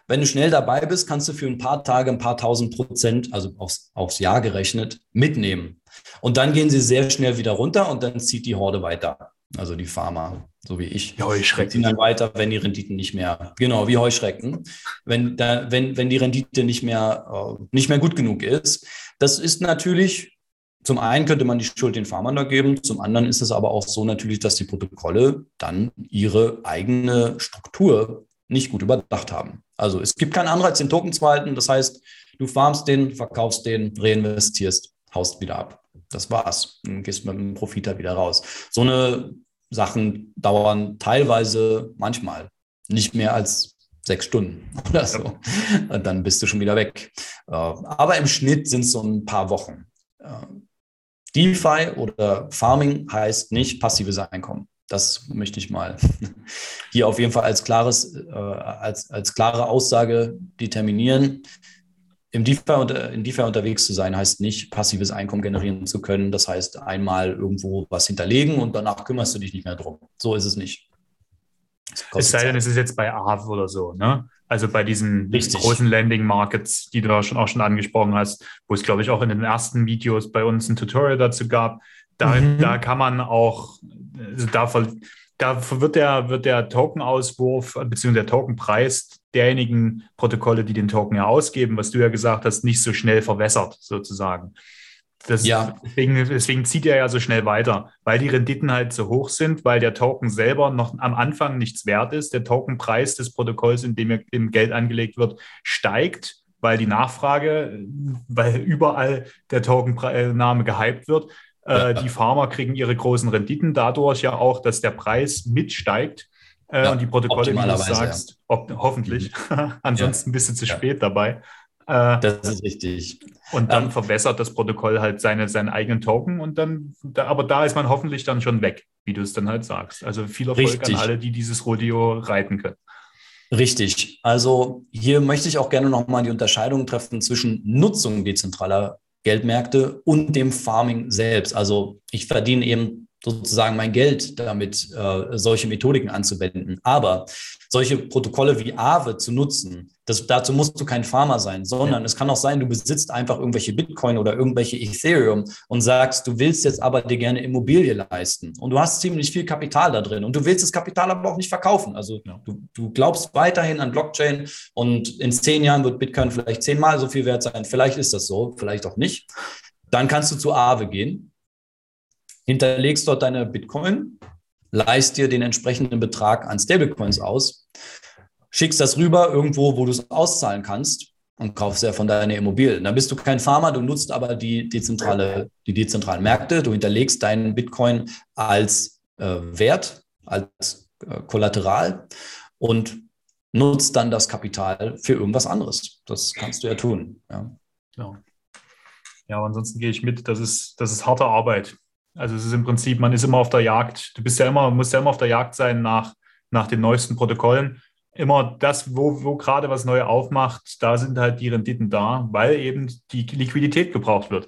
Wenn du schnell dabei bist, kannst du für ein paar Tage ein paar tausend Prozent, also aufs, aufs Jahr gerechnet, mitnehmen. Und dann gehen sie sehr schnell wieder runter und dann zieht die Horde weiter. Also die Pharma, so wie ich. Die Heuschrecken. Ziehen dann weiter, wenn die Renditen nicht mehr, genau, wie Heuschrecken. Wenn, da, wenn, wenn die Rendite nicht mehr, äh, nicht mehr gut genug ist. Das ist natürlich zum einen könnte man die Schuld den Farmern da geben, zum anderen ist es aber auch so natürlich, dass die Protokolle dann ihre eigene Struktur nicht gut überdacht haben. Also es gibt keinen Anreiz, den Token zu halten. Das heißt, du farmst den, verkaufst den, reinvestierst, haust wieder ab. Das war's. Dann gehst mit dem Profit wieder raus. So eine Sachen dauern teilweise manchmal nicht mehr als sechs Stunden [LAUGHS] oder so. Und dann bist du schon wieder weg. Äh, aber im Schnitt sind es so ein paar Wochen. Äh, DeFi oder Farming heißt nicht passives Einkommen. Das möchte ich mal [LAUGHS] hier auf jeden Fall als, klares, äh, als, als klare Aussage determinieren. Im DeFi, unter, in DeFi unterwegs zu sein, heißt nicht, passives Einkommen generieren zu können. Das heißt, einmal irgendwo was hinterlegen und danach kümmerst du dich nicht mehr drum. So ist es nicht. Es sei denn, es ist jetzt bei AV oder so, ne? Also bei diesen Richtig. großen Landing Markets, die du da schon auch schon angesprochen hast, wo es, glaube ich, auch in den ersten Videos bei uns ein Tutorial dazu gab. Da, mhm. da kann man auch, also da, da wird der, wird der Token-Auswurf bzw. der Tokenpreis derjenigen Protokolle, die den Token ja ausgeben, was du ja gesagt hast, nicht so schnell verwässert, sozusagen. Das, ja. deswegen, deswegen zieht er ja so schnell weiter, weil die Renditen halt so hoch sind, weil der Token selber noch am Anfang nichts wert ist. Der Tokenpreis des Protokolls, in dem, dem Geld angelegt wird, steigt, weil die Nachfrage, weil überall der Tokenname gehypt wird. Äh. Die Farmer kriegen ihre großen Renditen dadurch ja auch, dass der Preis mitsteigt. Äh, ja, und die Protokolle, wie du sagst, ob, hoffentlich. Mhm. [LAUGHS] Ansonsten bist du zu spät dabei. Äh, das ist richtig. Und dann ähm, verbessert das Protokoll halt seine, seinen eigenen Token und dann, da, aber da ist man hoffentlich dann schon weg, wie du es dann halt sagst. Also viel Erfolg richtig. an alle, die dieses Rodeo reiten können. Richtig. Also hier möchte ich auch gerne nochmal die Unterscheidung treffen zwischen Nutzung dezentraler Geldmärkte und dem Farming selbst. Also ich verdiene eben sozusagen mein Geld damit, äh, solche Methodiken anzuwenden. Aber solche Protokolle wie Aave zu nutzen, das, dazu musst du kein Farmer sein, sondern ja. es kann auch sein, du besitzt einfach irgendwelche Bitcoin oder irgendwelche Ethereum und sagst, du willst jetzt aber dir gerne Immobilie leisten und du hast ziemlich viel Kapital da drin und du willst das Kapital aber auch nicht verkaufen. Also ja. du, du glaubst weiterhin an Blockchain und in zehn Jahren wird Bitcoin vielleicht zehnmal so viel wert sein. Vielleicht ist das so, vielleicht auch nicht. Dann kannst du zu Aave gehen hinterlegst dort deine Bitcoin, leist dir den entsprechenden Betrag an Stablecoins aus, schickst das rüber irgendwo, wo du es auszahlen kannst und kaufst ja von deiner Immobilie. Dann bist du kein Farmer, du nutzt aber die, dezentrale, die dezentralen Märkte, du hinterlegst deinen Bitcoin als äh, Wert, als äh, Kollateral und nutzt dann das Kapital für irgendwas anderes. Das kannst du ja tun. Ja, ja. ja aber ansonsten gehe ich mit, das ist, das ist harte Arbeit. Also es ist im Prinzip, man ist immer auf der Jagd. Du bist ja immer, musst ja immer auf der Jagd sein nach, nach den neuesten Protokollen. Immer das, wo, wo gerade was neu aufmacht, da sind halt die Renditen da, weil eben die Liquidität gebraucht wird.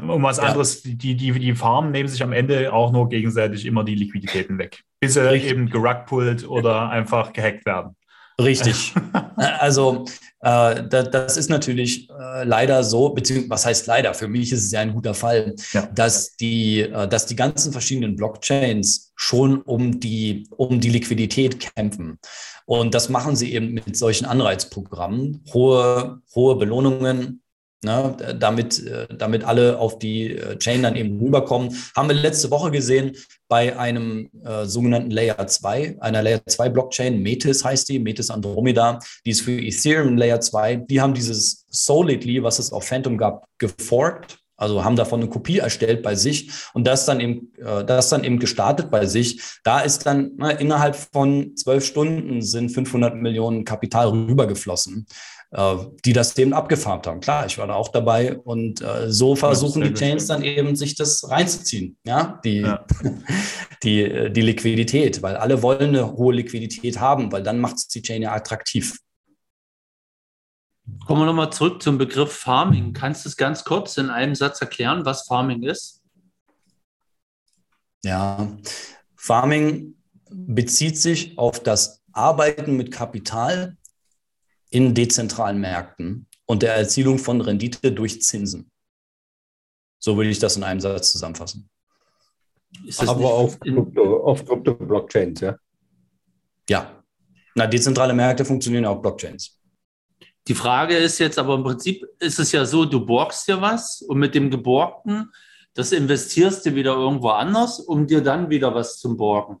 Um was ja. anderes, die, die, die Farmen nehmen sich am Ende auch nur gegenseitig immer die Liquiditäten weg, bis sie Richtig. eben gerugpult oder einfach gehackt werden. Richtig. [LAUGHS] also äh, da, das ist natürlich äh, leider so, beziehungsweise was heißt leider? Für mich ist es ja ein guter Fall, ja. dass die, äh, dass die ganzen verschiedenen Blockchains schon um die, um die Liquidität kämpfen. Und das machen sie eben mit solchen Anreizprogrammen, hohe, hohe Belohnungen, Ne, damit, äh, damit alle auf die äh, Chain dann eben rüberkommen. Haben wir letzte Woche gesehen bei einem äh, sogenannten Layer 2, einer Layer 2 Blockchain, Metis heißt die, Metis Andromeda, die ist für Ethereum Layer 2. Die haben dieses Solidly, was es auf Phantom gab, geforkt. Also haben davon eine Kopie erstellt bei sich und das dann eben, äh, das dann eben gestartet bei sich. Da ist dann na, ne, innerhalb von zwölf Stunden sind 500 Millionen Kapital rübergeflossen. Äh, die das eben abgefarmt haben. Klar, ich war da auch dabei und äh, so versuchen die Chains dann eben sich das reinzuziehen, ja, die, ja. [LAUGHS] die, äh, die Liquidität, weil alle wollen eine hohe Liquidität haben, weil dann macht es die Chain ja attraktiv. Kommen wir nochmal zurück zum Begriff Farming. Kannst du es ganz kurz in einem Satz erklären, was Farming ist? Ja, Farming bezieht sich auf das Arbeiten mit Kapital in dezentralen Märkten und der Erzielung von Rendite durch Zinsen. So würde ich das in einem Satz zusammenfassen. Aber auf, Krypto, auf Krypto-Blockchains, ja? Ja. Na, dezentrale Märkte funktionieren auf Blockchains. Die Frage ist jetzt aber im Prinzip, ist es ja so, du borgst dir was und mit dem Geborgten, das investierst du wieder irgendwo anders, um dir dann wieder was zu borgen.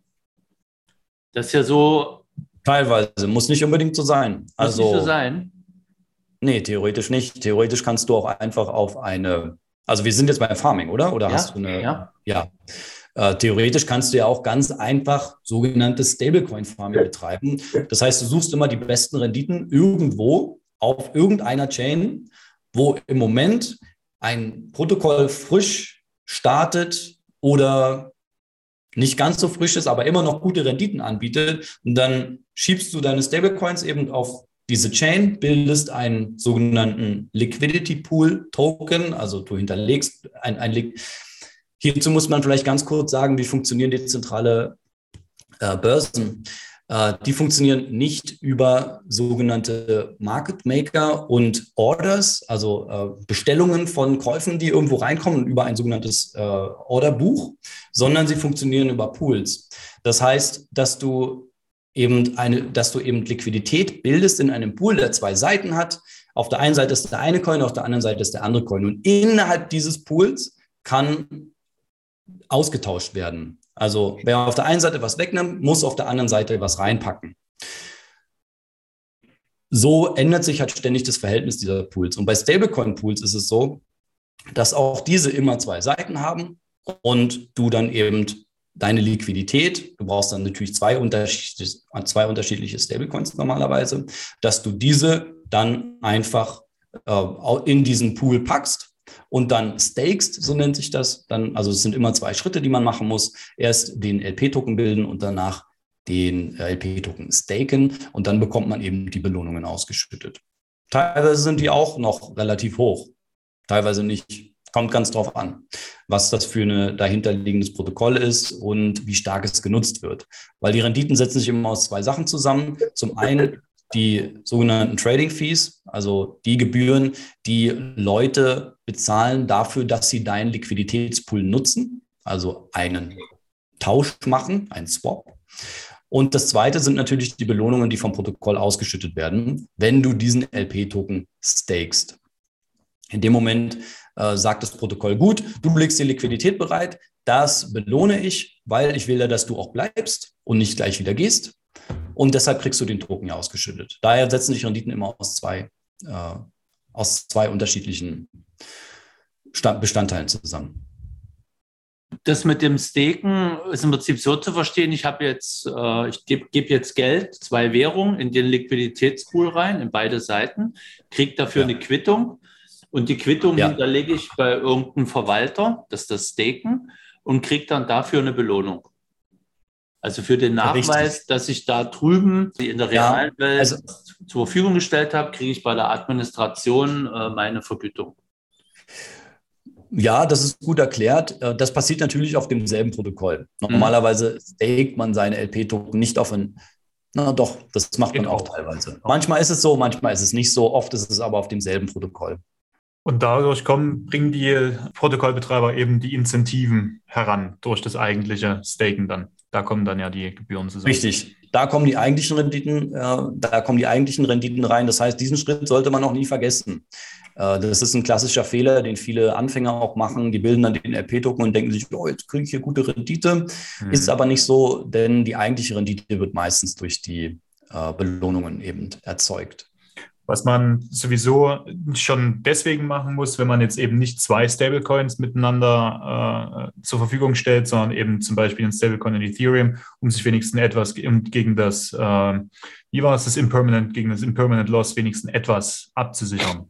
Das ist ja so Teilweise, muss nicht unbedingt so sein. Muss also, nicht so sein? Nee, theoretisch nicht. Theoretisch kannst du auch einfach auf eine, also wir sind jetzt bei Farming, oder? Oder ja, hast du eine? Ja. ja. Äh, theoretisch kannst du ja auch ganz einfach sogenanntes Stablecoin-Farming betreiben. Das heißt, du suchst immer die besten Renditen irgendwo auf irgendeiner Chain, wo im Moment ein Protokoll frisch startet oder nicht ganz so frisch ist, aber immer noch gute Renditen anbietet. Und dann schiebst du deine Stablecoins eben auf diese Chain, bildest einen sogenannten Liquidity Pool Token, also du hinterlegst ein, ein Hierzu muss man vielleicht ganz kurz sagen, wie funktionieren dezentrale äh, Börsen. Äh, die funktionieren nicht über sogenannte Market Maker und Orders, also äh, Bestellungen von Käufen, die irgendwo reinkommen, über ein sogenanntes äh, Orderbuch, sondern sie funktionieren über Pools. Das heißt, dass du eben eine, dass du eben Liquidität bildest in einem Pool, der zwei Seiten hat. Auf der einen Seite ist der eine Coin, auf der anderen Seite ist der andere Coin. Und innerhalb dieses Pools kann ausgetauscht werden. Also wer auf der einen Seite was wegnimmt, muss auf der anderen Seite was reinpacken. So ändert sich halt ständig das Verhältnis dieser Pools. Und bei Stablecoin-Pools ist es so, dass auch diese immer zwei Seiten haben und du dann eben deine Liquidität, du brauchst dann natürlich zwei unterschiedliche, zwei unterschiedliche Stablecoins normalerweise, dass du diese dann einfach äh, in diesen Pool packst und dann stakest, so nennt sich das. Dann, also es sind immer zwei Schritte, die man machen muss. Erst den LP-Token bilden und danach den LP-Token staken und dann bekommt man eben die Belohnungen ausgeschüttet. Teilweise sind die auch noch relativ hoch, teilweise nicht. Kommt ganz drauf an, was das für ein dahinterliegendes Protokoll ist und wie stark es genutzt wird. Weil die Renditen setzen sich immer aus zwei Sachen zusammen. Zum einen die sogenannten Trading Fees, also die Gebühren, die Leute bezahlen dafür, dass sie deinen Liquiditätspool nutzen, also einen Tausch machen, einen Swap. Und das zweite sind natürlich die Belohnungen, die vom Protokoll ausgeschüttet werden, wenn du diesen LP-Token stakest. In dem Moment äh, sagt das Protokoll, gut, du legst die Liquidität bereit, das belohne ich, weil ich will ja, dass du auch bleibst und nicht gleich wieder gehst. Und deshalb kriegst du den Token ja ausgeschüttet. Daher setzen sich Renditen immer aus zwei, äh, aus zwei unterschiedlichen Stand Bestandteilen zusammen. Das mit dem Staken ist im Prinzip so zu verstehen, ich habe jetzt, äh, ich gebe geb jetzt Geld, zwei Währungen in den Liquiditätspool rein, in beide Seiten, kriege dafür ja. eine Quittung und die Quittung ja. hinterlege ich bei irgendeinem Verwalter, das ist das Staken, und kriege dann dafür eine Belohnung. Also für den Nachweis, Richtig. dass ich da drüben in der realen ja, Welt also, zur Verfügung gestellt habe, kriege ich bei der Administration äh, meine Vergütung. Ja, das ist gut erklärt. Äh, das passiert natürlich auf demselben Protokoll. Mhm. Normalerweise staked man seine LP-Token nicht auf ein. Na doch, das macht man genau. auch teilweise. Manchmal ist es so, manchmal ist es nicht so. Oft ist es aber auf demselben Protokoll. Und dadurch kommen, bringen die Protokollbetreiber eben die Incentiven heran durch das eigentliche Staken dann. Da kommen dann ja die Gebühren zusammen. Richtig. Da kommen die eigentlichen Renditen, äh, da kommen die eigentlichen Renditen rein. Das heißt, diesen Schritt sollte man auch nie vergessen. Äh, das ist ein klassischer Fehler, den viele Anfänger auch machen. Die bilden dann den RP-Token und denken sich, oh, jetzt kriege ich hier gute Rendite. Mhm. Ist aber nicht so, denn die eigentliche Rendite wird meistens durch die äh, Belohnungen eben erzeugt. Was man sowieso schon deswegen machen muss, wenn man jetzt eben nicht zwei Stablecoins miteinander äh, zur Verfügung stellt, sondern eben zum Beispiel ein Stablecoin in Ethereum, um sich wenigstens etwas gegen das, äh, wie war es, das Impermanent, gegen das Impermanent Loss wenigstens etwas abzusichern.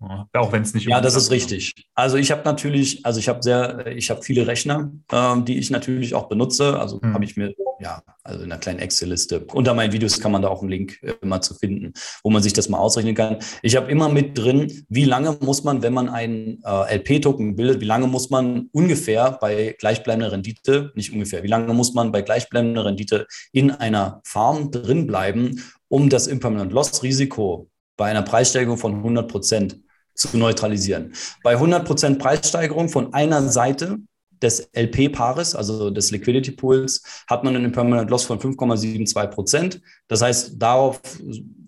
Ja, auch wenn es nicht. Ja, das ist richtig. Also ich habe natürlich, also ich habe sehr, ich habe viele Rechner, ähm, die ich natürlich auch benutze. Also hm. habe ich mir, ja, also in einer kleinen Excel-Liste. Unter meinen Videos kann man da auch einen Link äh, mal zu finden, wo man sich das mal ausrechnen kann. Ich habe immer mit drin, wie lange muss man, wenn man einen äh, LP-Token bildet, wie lange muss man ungefähr bei gleichbleibender Rendite, nicht ungefähr, wie lange muss man bei gleichbleibender Rendite in einer Farm drin bleiben, um das Impermanent Loss Risiko bei einer Preissteigerung von 100 Prozent zu neutralisieren. Bei 100% Preissteigerung von einer Seite des LP-Paares, also des Liquidity Pools, hat man einen Permanent Loss von 5,72 Prozent. Das heißt, darauf,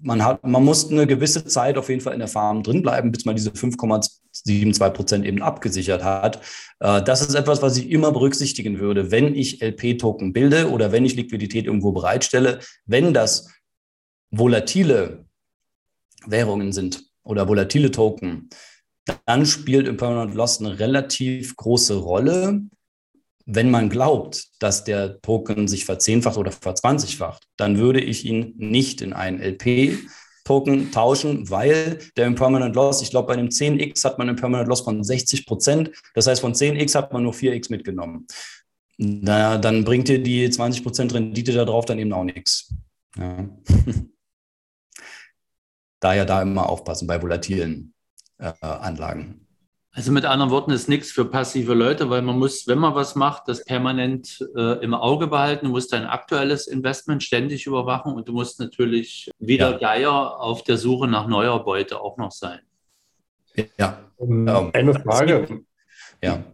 man hat, man muss eine gewisse Zeit auf jeden Fall in der Farm drinbleiben, bis man diese 5,72 Prozent eben abgesichert hat. Äh, das ist etwas, was ich immer berücksichtigen würde, wenn ich LP-Token bilde oder wenn ich Liquidität irgendwo bereitstelle, wenn das volatile Währungen sind oder volatile Token, dann spielt Impermanent Loss eine relativ große Rolle. Wenn man glaubt, dass der Token sich verzehnfacht oder verzwanzigfacht, dann würde ich ihn nicht in einen LP Token tauschen, weil der Impermanent Loss, ich glaube, bei einem 10x hat man einen Impermanent Loss von 60 Prozent. Das heißt, von 10x hat man nur 4x mitgenommen. Na, dann bringt dir die 20 Prozent Rendite darauf dann eben auch nichts. Ja. [LAUGHS] Daher da immer aufpassen bei volatilen äh, Anlagen. Also mit anderen Worten ist nichts für passive Leute, weil man muss, wenn man was macht, das permanent äh, im Auge behalten. Du musst dein aktuelles Investment ständig überwachen und du musst natürlich wieder ja. Geier auf der Suche nach neuer Beute auch noch sein. Ja. Um, Eine Frage. Ja.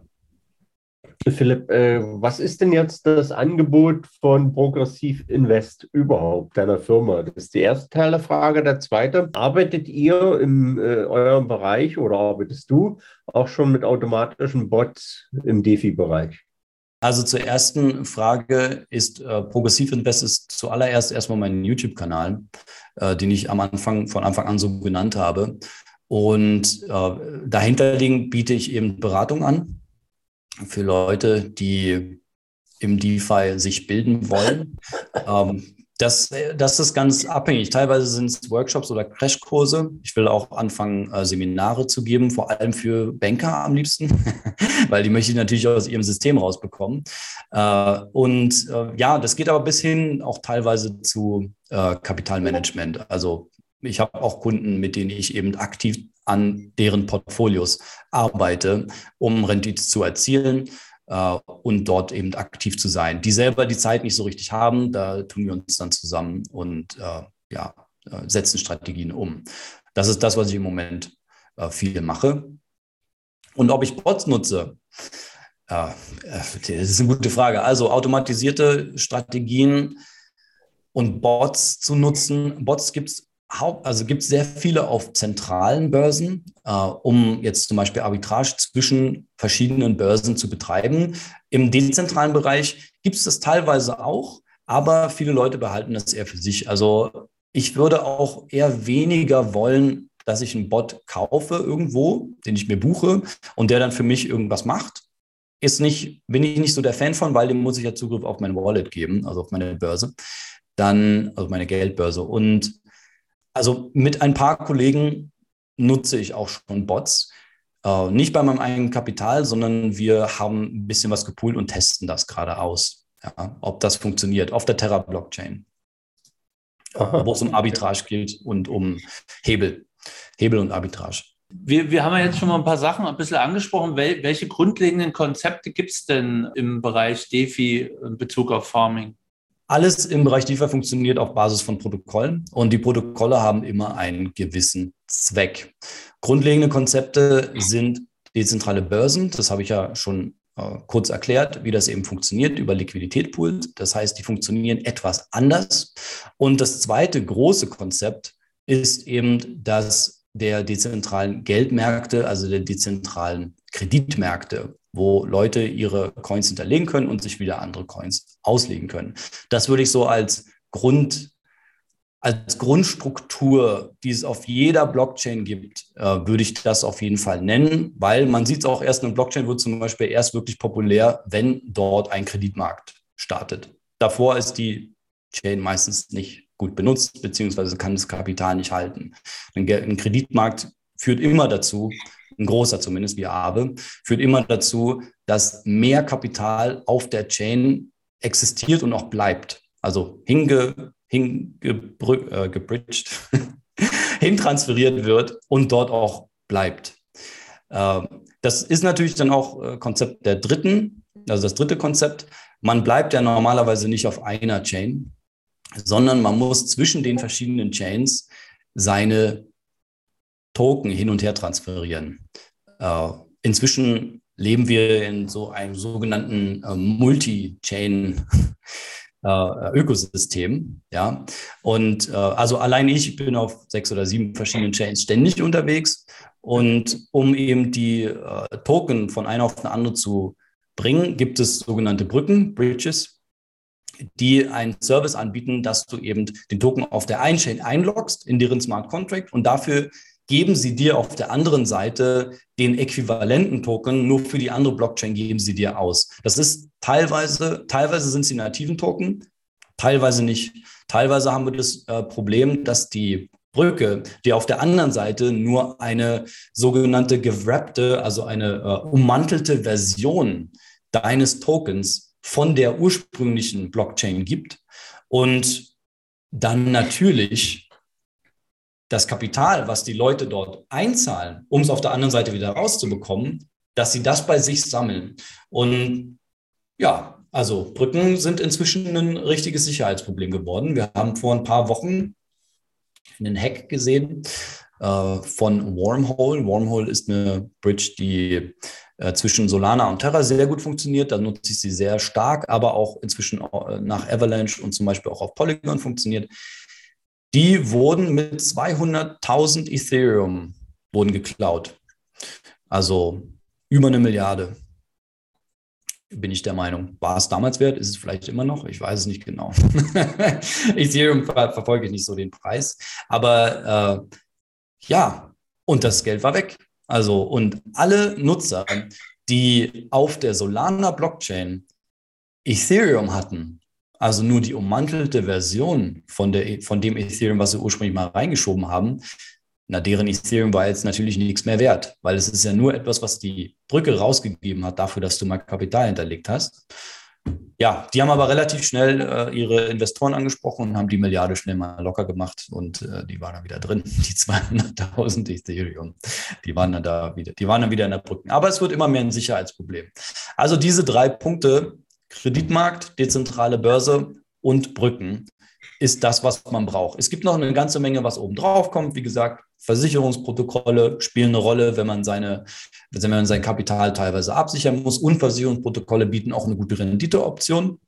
Philipp, äh, was ist denn jetzt das Angebot von Progressiv Invest überhaupt, deiner Firma? Das ist die erste Teil der Frage. Der zweite, arbeitet ihr in äh, eurem Bereich oder arbeitest du auch schon mit automatischen Bots im DeFi-Bereich? Also zur ersten Frage ist äh, Progressiv Invest ist zuallererst erstmal mein YouTube-Kanal, äh, den ich am Anfang von Anfang an so genannt habe. Und äh, dahinter biete ich eben Beratung an für Leute, die im DeFi sich bilden wollen. [LAUGHS] ähm, das, das ist ganz abhängig. Teilweise sind es Workshops oder Crashkurse. Ich will auch anfangen, äh, Seminare zu geben, vor allem für Banker am liebsten, [LAUGHS] weil die möchte ich natürlich aus ihrem System rausbekommen. Äh, und äh, ja, das geht aber bis hin auch teilweise zu Kapitalmanagement. Also ich habe auch Kunden, mit denen ich eben aktiv an deren Portfolios arbeite, um Rendite zu erzielen äh, und dort eben aktiv zu sein. Die selber die Zeit nicht so richtig haben, da tun wir uns dann zusammen und äh, ja, äh, setzen Strategien um. Das ist das, was ich im Moment äh, viel mache. Und ob ich Bots nutze, äh, das ist eine gute Frage. Also automatisierte Strategien und Bots zu nutzen. Bots gibt es also gibt es sehr viele auf zentralen Börsen, äh, um jetzt zum Beispiel Arbitrage zwischen verschiedenen Börsen zu betreiben. Im dezentralen Bereich gibt es das teilweise auch, aber viele Leute behalten das eher für sich. Also ich würde auch eher weniger wollen, dass ich einen Bot kaufe irgendwo, den ich mir buche und der dann für mich irgendwas macht. Ist nicht, bin ich nicht so der Fan von, weil dem muss ich ja Zugriff auf mein Wallet geben, also auf meine Börse, dann, also meine Geldbörse. Und also mit ein paar Kollegen nutze ich auch schon Bots. Äh, nicht bei meinem eigenen Kapital, sondern wir haben ein bisschen was gepoolt und testen das gerade aus, ja, ob das funktioniert auf der Terra-Blockchain. Wo es um Arbitrage geht und um Hebel, Hebel und Arbitrage. Wir, wir haben ja jetzt schon mal ein paar Sachen ein bisschen angesprochen. Wel welche grundlegenden Konzepte gibt es denn im Bereich DeFi in Bezug auf Farming? Alles im Bereich DeFi funktioniert auf Basis von Protokollen und die Protokolle haben immer einen gewissen Zweck. Grundlegende Konzepte sind dezentrale Börsen. Das habe ich ja schon äh, kurz erklärt, wie das eben funktioniert über Liquiditätspools. Das heißt, die funktionieren etwas anders. Und das zweite große Konzept ist eben das der dezentralen Geldmärkte, also der dezentralen Kreditmärkte wo Leute ihre Coins hinterlegen können und sich wieder andere Coins auslegen können. Das würde ich so als Grund, als Grundstruktur, die es auf jeder Blockchain gibt, äh, würde ich das auf jeden Fall nennen, weil man sieht es auch erst, eine Blockchain wird zum Beispiel erst wirklich populär, wenn dort ein Kreditmarkt startet. Davor ist die Chain meistens nicht gut benutzt, beziehungsweise kann das Kapital nicht halten. Ein Kreditmarkt führt immer dazu, ein großer zumindest wie Aave, führt immer dazu, dass mehr Kapital auf der Chain existiert und auch bleibt. Also hinge, äh, [LAUGHS] hintransferiert wird und dort auch bleibt. Äh, das ist natürlich dann auch äh, Konzept der dritten, also das dritte Konzept. Man bleibt ja normalerweise nicht auf einer Chain, sondern man muss zwischen den verschiedenen Chains seine Token hin und her transferieren. Äh, inzwischen leben wir in so einem sogenannten äh, Multi-Chain [LAUGHS] äh, Ökosystem. Ja, und also allein ich bin auf sechs oder sieben verschiedenen Chains ständig unterwegs. Und um eben die Token von einer auf eine andere zu bringen, gibt es sogenannte Brücken, Bridges, die einen Service anbieten, dass du eben den Token auf der einen Chain einloggst in deren Smart Contract und dafür geben sie dir auf der anderen Seite den äquivalenten Token, nur für die andere Blockchain geben sie dir aus. Das ist teilweise, teilweise sind sie nativen Token, teilweise nicht. Teilweise haben wir das äh, Problem, dass die Brücke, die auf der anderen Seite nur eine sogenannte gewrappte, also eine äh, ummantelte Version deines Tokens von der ursprünglichen Blockchain gibt und dann natürlich das Kapital, was die Leute dort einzahlen, um es auf der anderen Seite wieder rauszubekommen, dass sie das bei sich sammeln. Und ja, also Brücken sind inzwischen ein richtiges Sicherheitsproblem geworden. Wir haben vor ein paar Wochen einen Hack gesehen äh, von Wormhole. Wormhole ist eine Bridge, die äh, zwischen Solana und Terra sehr gut funktioniert. Da nutze ich sie sehr stark, aber auch inzwischen äh, nach Avalanche und zum Beispiel auch auf Polygon funktioniert die wurden mit 200.000 Ethereum wurden geklaut. Also über eine Milliarde, bin ich der Meinung. War es damals wert? Ist es vielleicht immer noch? Ich weiß es nicht genau. [LAUGHS] Ethereum ver verfolge ich nicht so den Preis. Aber äh, ja, und das Geld war weg. Also, und alle Nutzer, die auf der Solana Blockchain Ethereum hatten, also nur die ummantelte Version von, der, von dem Ethereum, was sie ursprünglich mal reingeschoben haben, na, deren Ethereum war jetzt natürlich nichts mehr wert, weil es ist ja nur etwas, was die Brücke rausgegeben hat dafür, dass du mal Kapital hinterlegt hast. Ja, die haben aber relativ schnell äh, ihre Investoren angesprochen und haben die Milliarde schnell mal locker gemacht und äh, die waren dann wieder drin, [LAUGHS] die 200.000 Ethereum. Die waren dann da wieder, die waren dann wieder in der Brücke. Aber es wird immer mehr ein Sicherheitsproblem. Also diese drei Punkte Kreditmarkt, dezentrale Börse und Brücken ist das, was man braucht. Es gibt noch eine ganze Menge, was oben drauf kommt. Wie gesagt, Versicherungsprotokolle spielen eine Rolle, wenn man, seine, wenn man sein Kapital teilweise absichern muss. Und Versicherungsprotokolle bieten auch eine gute Renditeoption,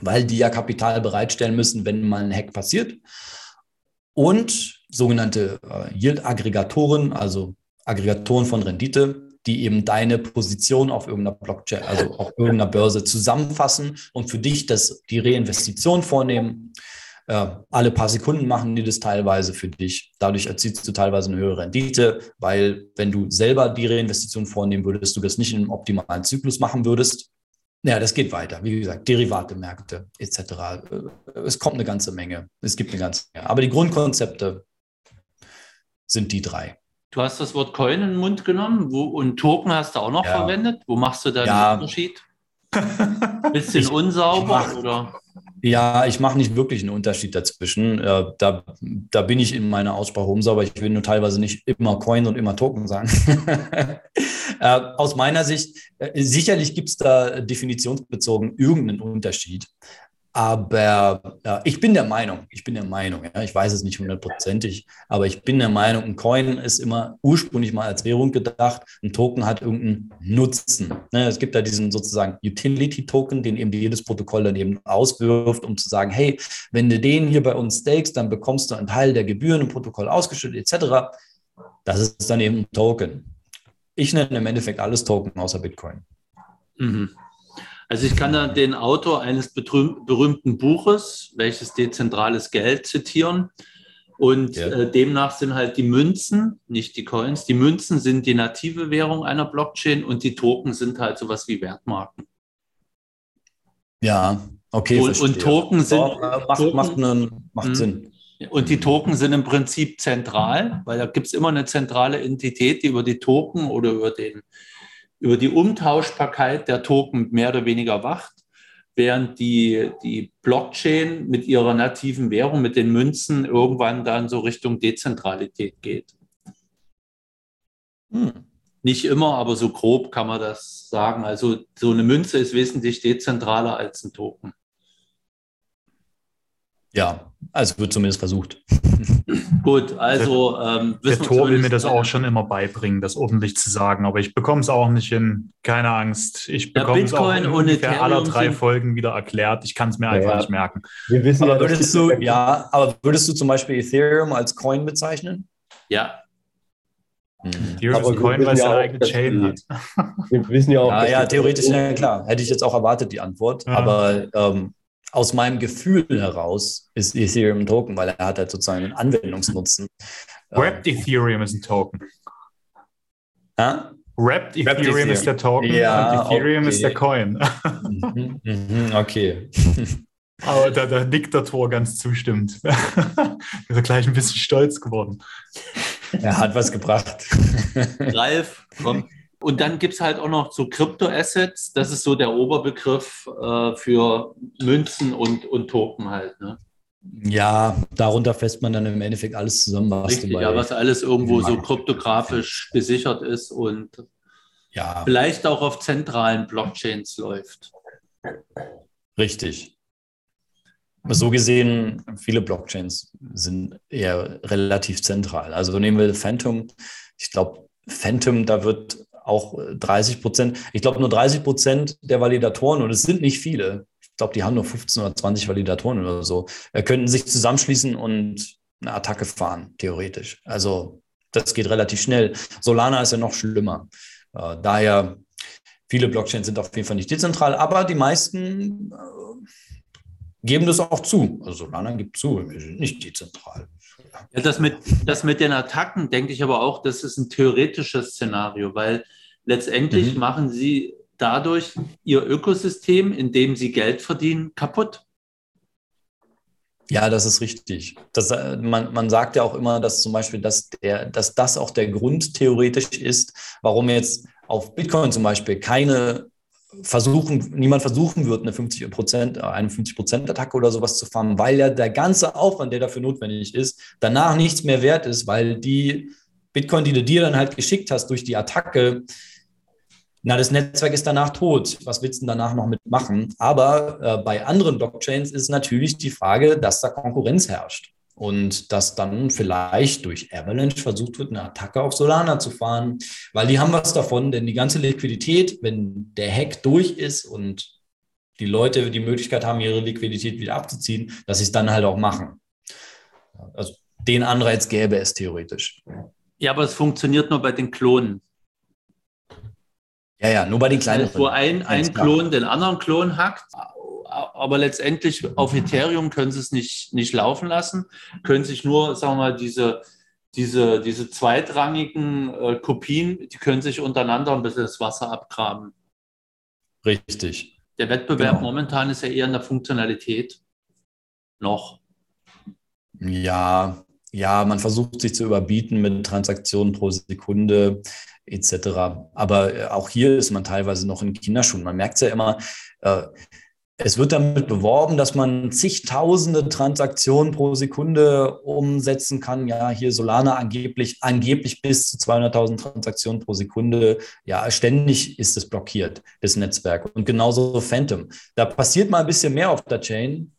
weil die ja Kapital bereitstellen müssen, wenn mal ein Hack passiert. Und sogenannte äh, Yield-Aggregatoren, also Aggregatoren von Rendite, die eben deine Position auf irgendeiner Blockchain, also auf irgendeiner Börse zusammenfassen und für dich das, die Reinvestition vornehmen. Äh, alle paar Sekunden machen die das teilweise für dich. Dadurch erzielst du teilweise eine höhere Rendite, weil wenn du selber die Reinvestition vornehmen würdest, du das nicht in einem optimalen Zyklus machen würdest. Ja, das geht weiter. Wie gesagt, Derivate, Märkte etc. Äh, es kommt eine ganze Menge. Es gibt eine ganze Menge. Aber die Grundkonzepte sind die drei. Du hast das Wort Coin in den Mund genommen wo, und Token hast du auch noch ja. verwendet. Wo machst du da ja. den Unterschied? Bisschen [LAUGHS] ich, unsauber ich mach, oder? Ja, ich mache nicht wirklich einen Unterschied dazwischen. Äh, da, da bin ich in meiner Aussprache unsauber. Ich will nur teilweise nicht immer Coin und immer Token sagen. [LAUGHS] äh, aus meiner Sicht, äh, sicherlich gibt es da definitionsbezogen irgendeinen Unterschied. Aber ja, ich bin der Meinung, ich bin der Meinung, ja, ich weiß es nicht hundertprozentig, aber ich bin der Meinung, ein Coin ist immer ursprünglich mal als Währung gedacht. Ein Token hat irgendeinen Nutzen. Ne, es gibt da diesen sozusagen Utility-Token, den eben jedes Protokoll dann eben auswirft, um zu sagen, hey, wenn du den hier bei uns stakest, dann bekommst du einen Teil der Gebühren im Protokoll ausgeschüttet, etc. Das ist dann eben ein Token. Ich nenne im Endeffekt alles Token außer Bitcoin. Mhm. Also ich kann da den Autor eines berühmten Buches, welches dezentrales Geld zitieren. Und ja. äh, demnach sind halt die Münzen, nicht die Coins, die Münzen sind die native Währung einer Blockchain und die Token sind halt sowas wie Wertmarken. Ja, okay. Und, und Token sind. Oh, macht, Token, macht, einen, macht hm. Sinn. Und die Token sind im Prinzip zentral, weil da gibt es immer eine zentrale Entität, die über die Token oder über, den, über die Umtauschbarkeit der Token mehr oder weniger wacht, während die, die Blockchain mit ihrer nativen Währung, mit den Münzen, irgendwann dann so Richtung Dezentralität geht. Hm. Nicht immer, aber so grob kann man das sagen. Also so eine Münze ist wesentlich dezentraler als ein Token. Ja, also wird zumindest versucht. [LAUGHS] Gut, also ähm, der Tor will mir das auch schon immer beibringen, das ordentlich zu sagen, aber ich bekomme es auch nicht hin. Keine Angst, ich bekomme es auch in ungefähr aller drei Folgen wieder erklärt. Ich kann es mir ja, einfach ja. nicht merken. Wir wissen aber ja, würdest du, ja, aber würdest du zum Beispiel Ethereum als Coin bezeichnen? Ja. Hm. Ethereum ist ein Coin, weil es seine eigene Chain hat. Wir wissen ja auch. Ja, ja theoretisch, ja klar. Hätte ich jetzt auch erwartet, die Antwort. Aber ähm, aus meinem Gefühl heraus ist Ethereum ein Token, weil er hat halt sozusagen einen Anwendungsnutzen. [LAUGHS] Wrapped ähm, Ethereum ist ein Token. Ja? Wrapped Ethereum, Ethereum ist der Token ja, und Ethereum okay. ist der Coin. [LAUGHS] Mhm, mhm, okay. [LAUGHS] Aber da, da nickt der Tor ganz zustimmt. ist gleich ein bisschen stolz geworden. Er hat was gebracht. Ralf, komm. Und dann gibt es halt auch noch so Kryptoassets. Das ist so der Oberbegriff äh, für Münzen und, und Token halt. Ne? Ja, darunter fässt man dann im Endeffekt alles zusammen, was Richtig, ja, was alles irgendwo so kryptografisch gesichert ist und ja. vielleicht auch auf zentralen Blockchains läuft. Richtig. So gesehen, viele Blockchains sind eher relativ zentral. Also nehmen wir Phantom. Ich glaube, Phantom, da wird auch 30 Prozent, ich glaube nur 30 Prozent der Validatoren, und es sind nicht viele, ich glaube, die haben nur 15 oder 20 Validatoren oder so, äh, könnten sich zusammenschließen und eine Attacke fahren, theoretisch. Also das geht relativ schnell. Solana ist ja noch schlimmer. Äh, daher, viele Blockchains sind auf jeden Fall nicht dezentral, aber die meisten äh, geben das auch zu. Also Solana gibt zu, wir sind nicht dezentral. Ja, das mit, das mit den Attacken denke ich aber auch, das ist ein theoretisches Szenario, weil letztendlich mhm. machen sie dadurch ihr Ökosystem, in dem sie Geld verdienen, kaputt. Ja, das ist richtig. Das, äh, man, man sagt ja auch immer, dass zum Beispiel, dass, der, dass das auch der Grund theoretisch ist, warum jetzt auf Bitcoin zum Beispiel keine versuchen, niemand versuchen wird, eine 50 Prozent, eine 50 Prozent Attacke oder sowas zu fahren, weil ja der ganze Aufwand, der dafür notwendig ist, danach nichts mehr wert ist, weil die Bitcoin, die du dir dann halt geschickt hast durch die Attacke, na, das Netzwerk ist danach tot. Was willst du danach noch mitmachen? Aber äh, bei anderen Blockchains ist natürlich die Frage, dass da Konkurrenz herrscht und dass dann vielleicht durch Avalanche versucht wird, eine Attacke auf Solana zu fahren, weil die haben was davon, denn die ganze Liquidität, wenn der Hack durch ist und die Leute die Möglichkeit haben, ihre Liquidität wieder abzuziehen, dass sie es dann halt auch machen. Also den Anreiz gäbe es theoretisch. Ja, aber es funktioniert nur bei den Klonen. Ja, ja, nur bei den kleinen. Wo ein, ein Klon den anderen Klon hackt, aber letztendlich auf Ethereum können sie es nicht, nicht laufen lassen, können sich nur, sagen wir mal, diese, diese, diese zweitrangigen äh, Kopien, die können sich untereinander ein bisschen das Wasser abgraben. Richtig. Der Wettbewerb genau. momentan ist ja eher in der Funktionalität. Noch. Ja, ja, man versucht sich zu überbieten mit Transaktionen pro Sekunde etc. Aber äh, auch hier ist man teilweise noch in Kinderschuhen. Man merkt es ja immer, äh, es wird damit beworben, dass man zigtausende Transaktionen pro Sekunde umsetzen kann. Ja, hier Solana angeblich, angeblich bis zu 200.000 Transaktionen pro Sekunde. Ja, ständig ist es blockiert, das Netzwerk. Und genauso Phantom. Da passiert mal ein bisschen mehr auf der Chain.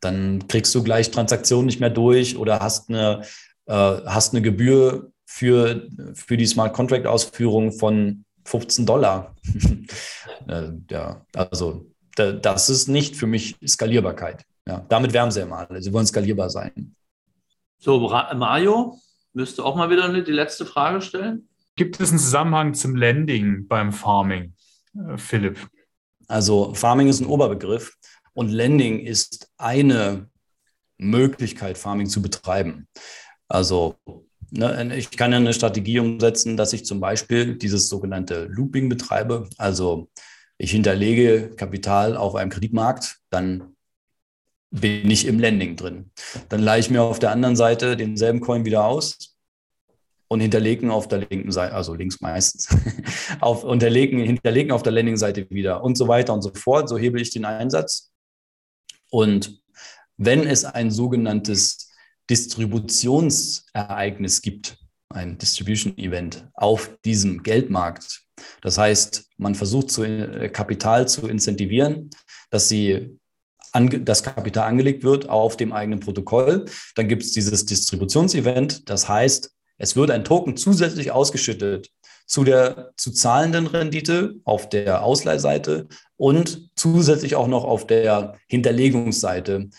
Dann kriegst du gleich Transaktionen nicht mehr durch oder hast eine, äh, hast eine Gebühr für, für die Smart Contract Ausführung von 15 Dollar. [LAUGHS] äh, ja, also das ist nicht für mich Skalierbarkeit. Ja, damit wärmen sie immer alle. Sie wollen skalierbar sein. So, Mario, müsste auch mal wieder die letzte Frage stellen. Gibt es einen Zusammenhang zum Landing beim Farming, äh, Philipp? Also Farming ist ein Oberbegriff und Lending ist eine Möglichkeit, Farming zu betreiben. Also ne, ich kann ja eine Strategie umsetzen, dass ich zum Beispiel dieses sogenannte Looping betreibe. Also ich hinterlege Kapital auf einem Kreditmarkt, dann bin ich im Lending drin. Dann leihe ich mir auf der anderen Seite denselben Coin wieder aus und hinterlegen auf der linken Seite, also links meistens, [LAUGHS] auf, unterlegen, hinterlegen auf der Landing-Seite wieder und so weiter und so fort. So hebel ich den Einsatz. Und wenn es ein sogenanntes Distributionsereignis gibt, ein Distribution Event auf diesem Geldmarkt, das heißt, man versucht zu, äh, Kapital zu incentivieren, dass sie das Kapital angelegt wird auf dem eigenen Protokoll. Dann gibt es dieses Distributionsevent. Das heißt, es wird ein Token zusätzlich ausgeschüttet zu der zu zahlenden Rendite auf der Ausleihseite und zusätzlich auch noch auf der Hinterlegungsseite,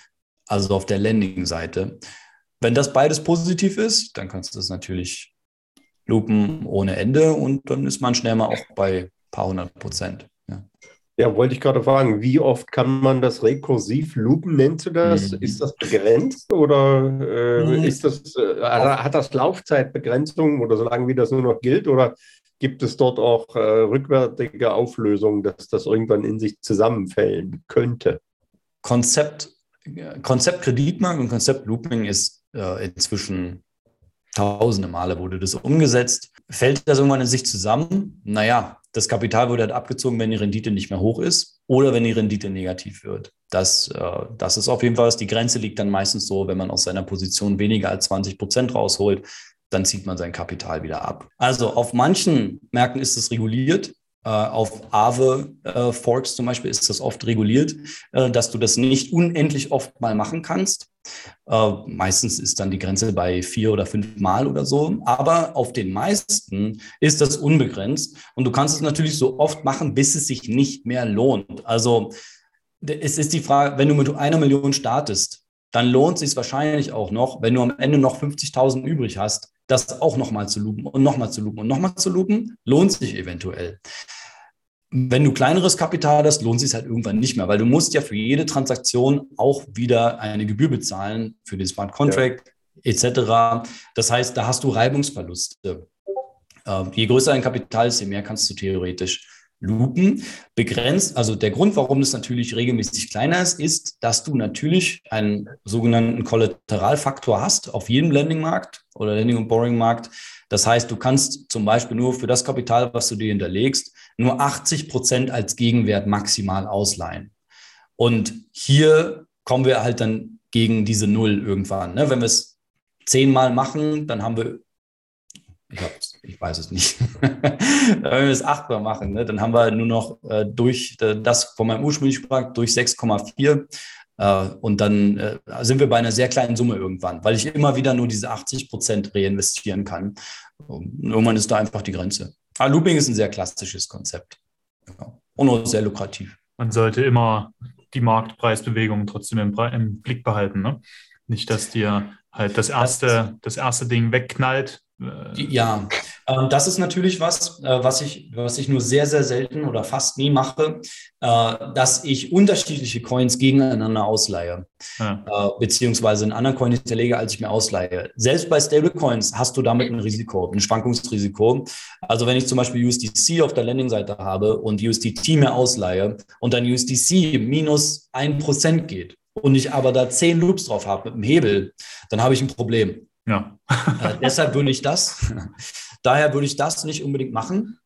also auf der Landing-Seite. Wenn das beides positiv ist, dann kannst du das natürlich lupen ohne Ende und dann ist man schnell mal auch bei ein paar hundert Prozent. Ja, wollte ich gerade fragen, wie oft kann man das rekursiv loopen? Nennst du das? Mhm. Ist das begrenzt oder äh, mhm. ist das, äh, hat das Laufzeitbegrenzung oder solange wie das nur noch gilt? Oder gibt es dort auch äh, rückwärtige Auflösungen, dass das irgendwann in sich zusammenfällen könnte? Konzept, Konzept Kreditmarkt und Konzept Looping ist äh, inzwischen tausende Male wurde das umgesetzt. Fällt das irgendwann in sich zusammen? Naja, das Kapital wird halt abgezogen, wenn die Rendite nicht mehr hoch ist oder wenn die Rendite negativ wird. Das, äh, das ist auf jeden Fall, die Grenze liegt dann meistens so, wenn man aus seiner Position weniger als 20 Prozent rausholt, dann zieht man sein Kapital wieder ab. Also auf manchen Märkten ist es reguliert. Äh, auf Aave äh, Forks zum Beispiel ist das oft reguliert, äh, dass du das nicht unendlich oft mal machen kannst. Äh, meistens ist dann die Grenze bei vier oder fünf Mal oder so. Aber auf den meisten ist das unbegrenzt. Und du kannst es natürlich so oft machen, bis es sich nicht mehr lohnt. Also es ist die Frage, wenn du mit einer Million startest, dann lohnt es sich wahrscheinlich auch noch, wenn du am Ende noch 50.000 übrig hast, das auch nochmal zu lupen und nochmal zu lupen und nochmal zu lupen, lohnt sich eventuell. Wenn du kleineres Kapital hast, lohnt sich halt irgendwann nicht mehr, weil du musst ja für jede Transaktion auch wieder eine Gebühr bezahlen für den Smart Contract ja. etc. Das heißt, da hast du Reibungsverluste. Äh, je größer dein Kapital ist, je mehr kannst du theoretisch lupen. Begrenzt, also der Grund, warum es natürlich regelmäßig kleiner ist, ist, dass du natürlich einen sogenannten Kollateralfaktor hast auf jedem Lending-Markt oder Lending- und Borrowing-Markt. Das heißt, du kannst zum Beispiel nur für das Kapital, was du dir hinterlegst, nur 80 Prozent als Gegenwert maximal ausleihen. Und hier kommen wir halt dann gegen diese Null irgendwann. Ne? Wenn wir es zehnmal machen, dann haben wir, ich, ich weiß es nicht, [LAUGHS] wenn wir es achtmal machen, ne? dann haben wir nur noch äh, durch äh, das von meinem ursprünglichen Sprach durch 6,4 äh, und dann äh, sind wir bei einer sehr kleinen Summe irgendwann, weil ich immer wieder nur diese 80 Prozent reinvestieren kann. Und irgendwann ist da einfach die Grenze. Aber Looping ist ein sehr klassisches Konzept. Und auch sehr lukrativ. Man sollte immer die Marktpreisbewegungen trotzdem im, im Blick behalten. Ne? Nicht, dass dir halt das erste, das erste Ding wegknallt, ja, ähm, das ist natürlich was, äh, was ich, was ich nur sehr, sehr selten oder fast nie mache, äh, dass ich unterschiedliche Coins gegeneinander ausleihe, ja. äh, beziehungsweise einen anderen Coin hinterlege, als ich mir ausleihe. Selbst bei Stablecoins hast du damit ein Risiko, ein Schwankungsrisiko. Also wenn ich zum Beispiel USDC auf der Landingseite habe und USDT mir ausleihe und dann USDC minus ein Prozent geht und ich aber da zehn Loops drauf habe mit dem Hebel, dann habe ich ein Problem. Ja. äh, deshalb [LAUGHS] würde ich das, daher würde ich das nicht unbedingt machen.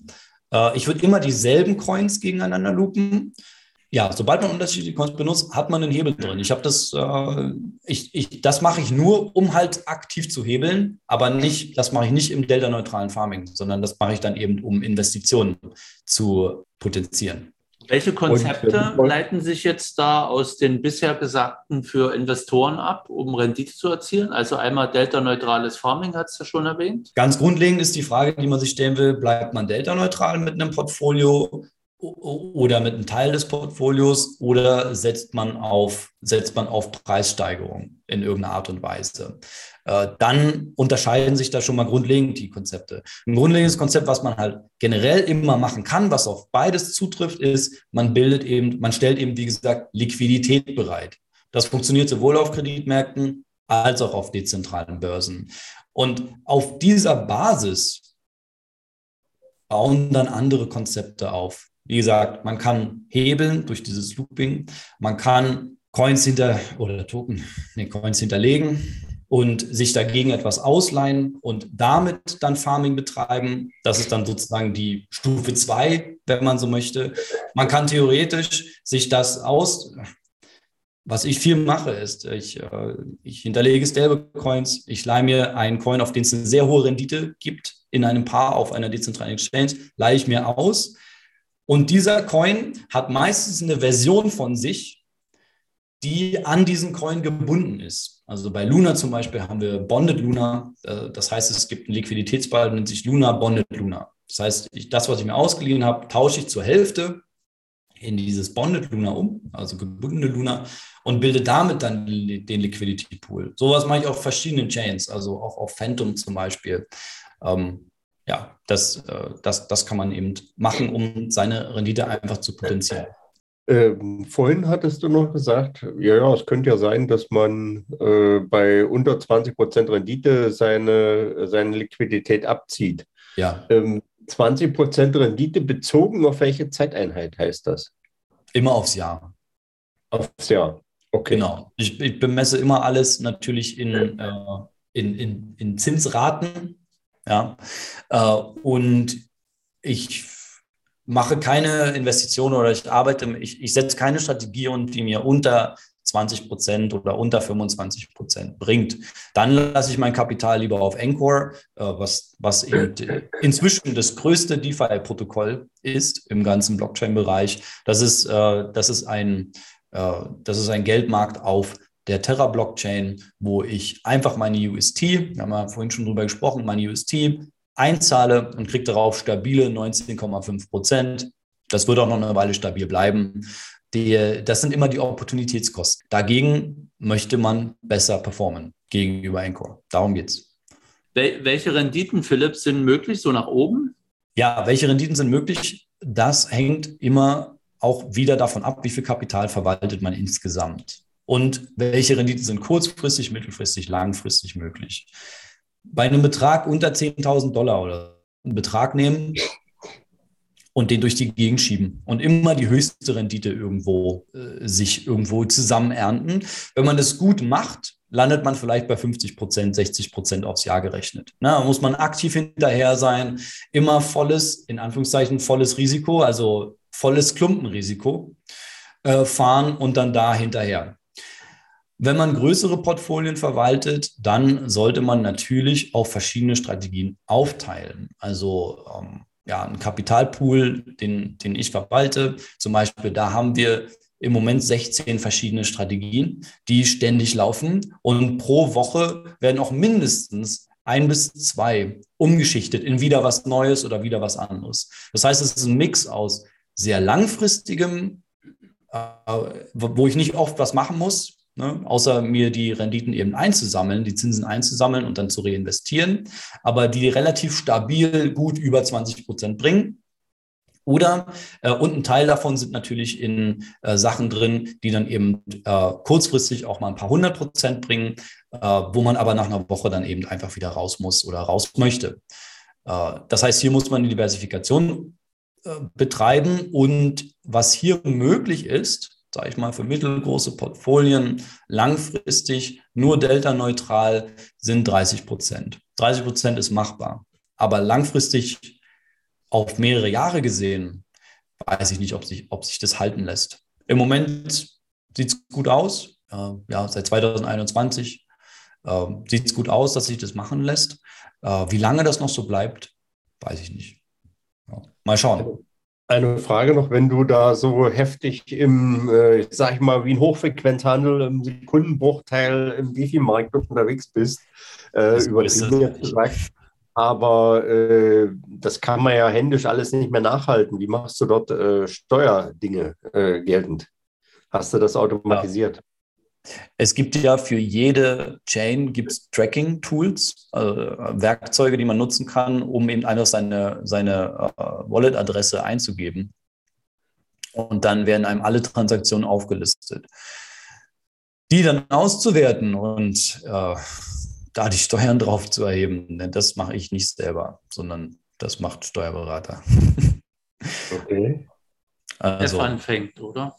Äh, ich würde immer dieselben Coins gegeneinander loopen. Ja, sobald man unterschiedliche Coins benutzt, hat man einen Hebel drin. Ich habe das, äh, ich, ich, das mache ich nur, um halt aktiv zu hebeln, aber nicht, das mache ich nicht im delta-neutralen Farming, sondern das mache ich dann eben, um Investitionen zu potenzieren. Welche Konzepte und, leiten sich jetzt da aus den bisher Gesagten für Investoren ab, um Rendite zu erzielen? Also einmal delta-neutrales Farming, hat es ja schon erwähnt. Ganz grundlegend ist die Frage, die man sich stellen will, bleibt man delta-neutral mit einem Portfolio oder mit einem Teil des Portfolios oder setzt man auf, setzt man auf Preissteigerung in irgendeiner Art und Weise. Äh, dann unterscheiden sich da schon mal grundlegend die Konzepte. Ein grundlegendes Konzept, was man halt generell immer machen kann, was auf beides zutrifft, ist, man bildet eben, man stellt eben, wie gesagt, Liquidität bereit. Das funktioniert sowohl auf Kreditmärkten als auch auf dezentralen Börsen. Und auf dieser Basis bauen dann andere Konzepte auf. Wie gesagt, man kann hebeln durch dieses Looping, man kann Coins hinter oder Token, nee, Coins hinterlegen und sich dagegen etwas ausleihen und damit dann Farming betreiben. Das ist dann sozusagen die Stufe 2, wenn man so möchte. Man kann theoretisch sich das aus, was ich viel mache, ist, ich, äh, ich hinterlege Stablecoins, ich leihe mir einen Coin, auf den es eine sehr hohe Rendite gibt, in einem Paar auf einer dezentralen Exchange, leihe ich mir aus und dieser Coin hat meistens eine Version von sich, die an diesen Coin gebunden ist. Also bei Luna zum Beispiel haben wir Bonded Luna. Äh, das heißt, es gibt einen Liquiditätsball, nennt sich Luna Bonded Luna. Das heißt, ich, das, was ich mir ausgeliehen habe, tausche ich zur Hälfte in dieses Bonded Luna um, also gebundene Luna, und bilde damit dann den Liquidity Pool. Sowas mache ich auf verschiedenen Chains, also auch auf Phantom zum Beispiel. Ähm, ja, das, äh, das, das kann man eben machen, um seine Rendite einfach zu potenzieren. Ähm, vorhin hattest du noch gesagt, ja, ja, es könnte ja sein, dass man äh, bei unter 20 Prozent Rendite seine, seine Liquidität abzieht. Ja. Ähm, 20 Prozent Rendite bezogen auf welche Zeiteinheit heißt das? Immer aufs Jahr. Aufs Jahr. Okay. Genau. Ich, ich bemesse immer alles natürlich in, äh, in, in, in Zinsraten ja? Äh, und ich mache keine Investitionen oder ich arbeite, ich, ich setze keine Strategie und die mir unter 20 Prozent oder unter 25 Prozent bringt. Dann lasse ich mein Kapital lieber auf Encore, äh, was, was inzwischen das größte DeFi-Protokoll ist im ganzen Blockchain-Bereich. Das ist, äh, das, ist ein, äh, das ist ein Geldmarkt auf der Terra-Blockchain, wo ich einfach meine UST, wir haben ja vorhin schon drüber gesprochen, meine UST einzahle und kriege darauf stabile 19,5 Prozent. Das wird auch noch eine Weile stabil bleiben. Die, das sind immer die Opportunitätskosten. Dagegen möchte man besser performen gegenüber Encore. Darum geht's. Wel welche Renditen, Philipp, sind möglich, so nach oben? Ja, welche Renditen sind möglich? Das hängt immer auch wieder davon ab, wie viel Kapital verwaltet man insgesamt und welche Renditen sind kurzfristig, mittelfristig, langfristig möglich. Bei einem Betrag unter 10.000 Dollar oder einen Betrag nehmen und den durch die Gegend schieben und immer die höchste Rendite irgendwo äh, sich irgendwo zusammen ernten. Wenn man das gut macht, landet man vielleicht bei 50 Prozent, 60 Prozent aufs Jahr gerechnet. Na, muss man aktiv hinterher sein, immer volles, in Anführungszeichen, volles Risiko, also volles Klumpenrisiko äh, fahren und dann da hinterher. Wenn man größere Portfolien verwaltet, dann sollte man natürlich auch verschiedene Strategien aufteilen. Also ähm, ja, ein Kapitalpool, den, den ich verwalte, zum Beispiel, da haben wir im Moment 16 verschiedene Strategien, die ständig laufen und pro Woche werden auch mindestens ein bis zwei umgeschichtet in wieder was Neues oder wieder was anderes. Das heißt, es ist ein Mix aus sehr langfristigem, äh, wo ich nicht oft was machen muss, Ne? außer mir die Renditen eben einzusammeln, die Zinsen einzusammeln und dann zu reinvestieren, aber die relativ stabil gut über 20 Prozent bringen. Oder, äh, und ein Teil davon sind natürlich in äh, Sachen drin, die dann eben äh, kurzfristig auch mal ein paar hundert Prozent bringen, äh, wo man aber nach einer Woche dann eben einfach wieder raus muss oder raus möchte. Äh, das heißt, hier muss man eine Diversifikation äh, betreiben und was hier möglich ist, sage ich mal, für mittelgroße Portfolien langfristig nur delta-neutral sind 30 Prozent. 30 Prozent ist machbar. Aber langfristig auf mehrere Jahre gesehen, weiß ich nicht, ob sich, ob sich das halten lässt. Im Moment sieht es gut aus. Äh, ja, seit 2021 äh, sieht es gut aus, dass sich das machen lässt. Äh, wie lange das noch so bleibt, weiß ich nicht. Ja, mal schauen. Eine Frage noch, wenn du da so heftig im, äh, sag ich mal, wie ein Hochfrequenzhandel im Sekundenbruchteil im Defi-Markt unterwegs bist, äh, über gesagt, Aber äh, das kann man ja händisch alles nicht mehr nachhalten. Wie machst du dort äh, Steuerdinge äh, geltend? Hast du das automatisiert? Ja. Es gibt ja für jede Chain gibt's Tracking-Tools, also Werkzeuge, die man nutzen kann, um eben einfach seine, seine äh, Wallet-Adresse einzugeben. Und dann werden einem alle Transaktionen aufgelistet. Die dann auszuwerten und äh, da die Steuern drauf zu erheben, denn das mache ich nicht selber, sondern das macht Steuerberater. [LAUGHS] Okay. Also, Der anfängt, oder?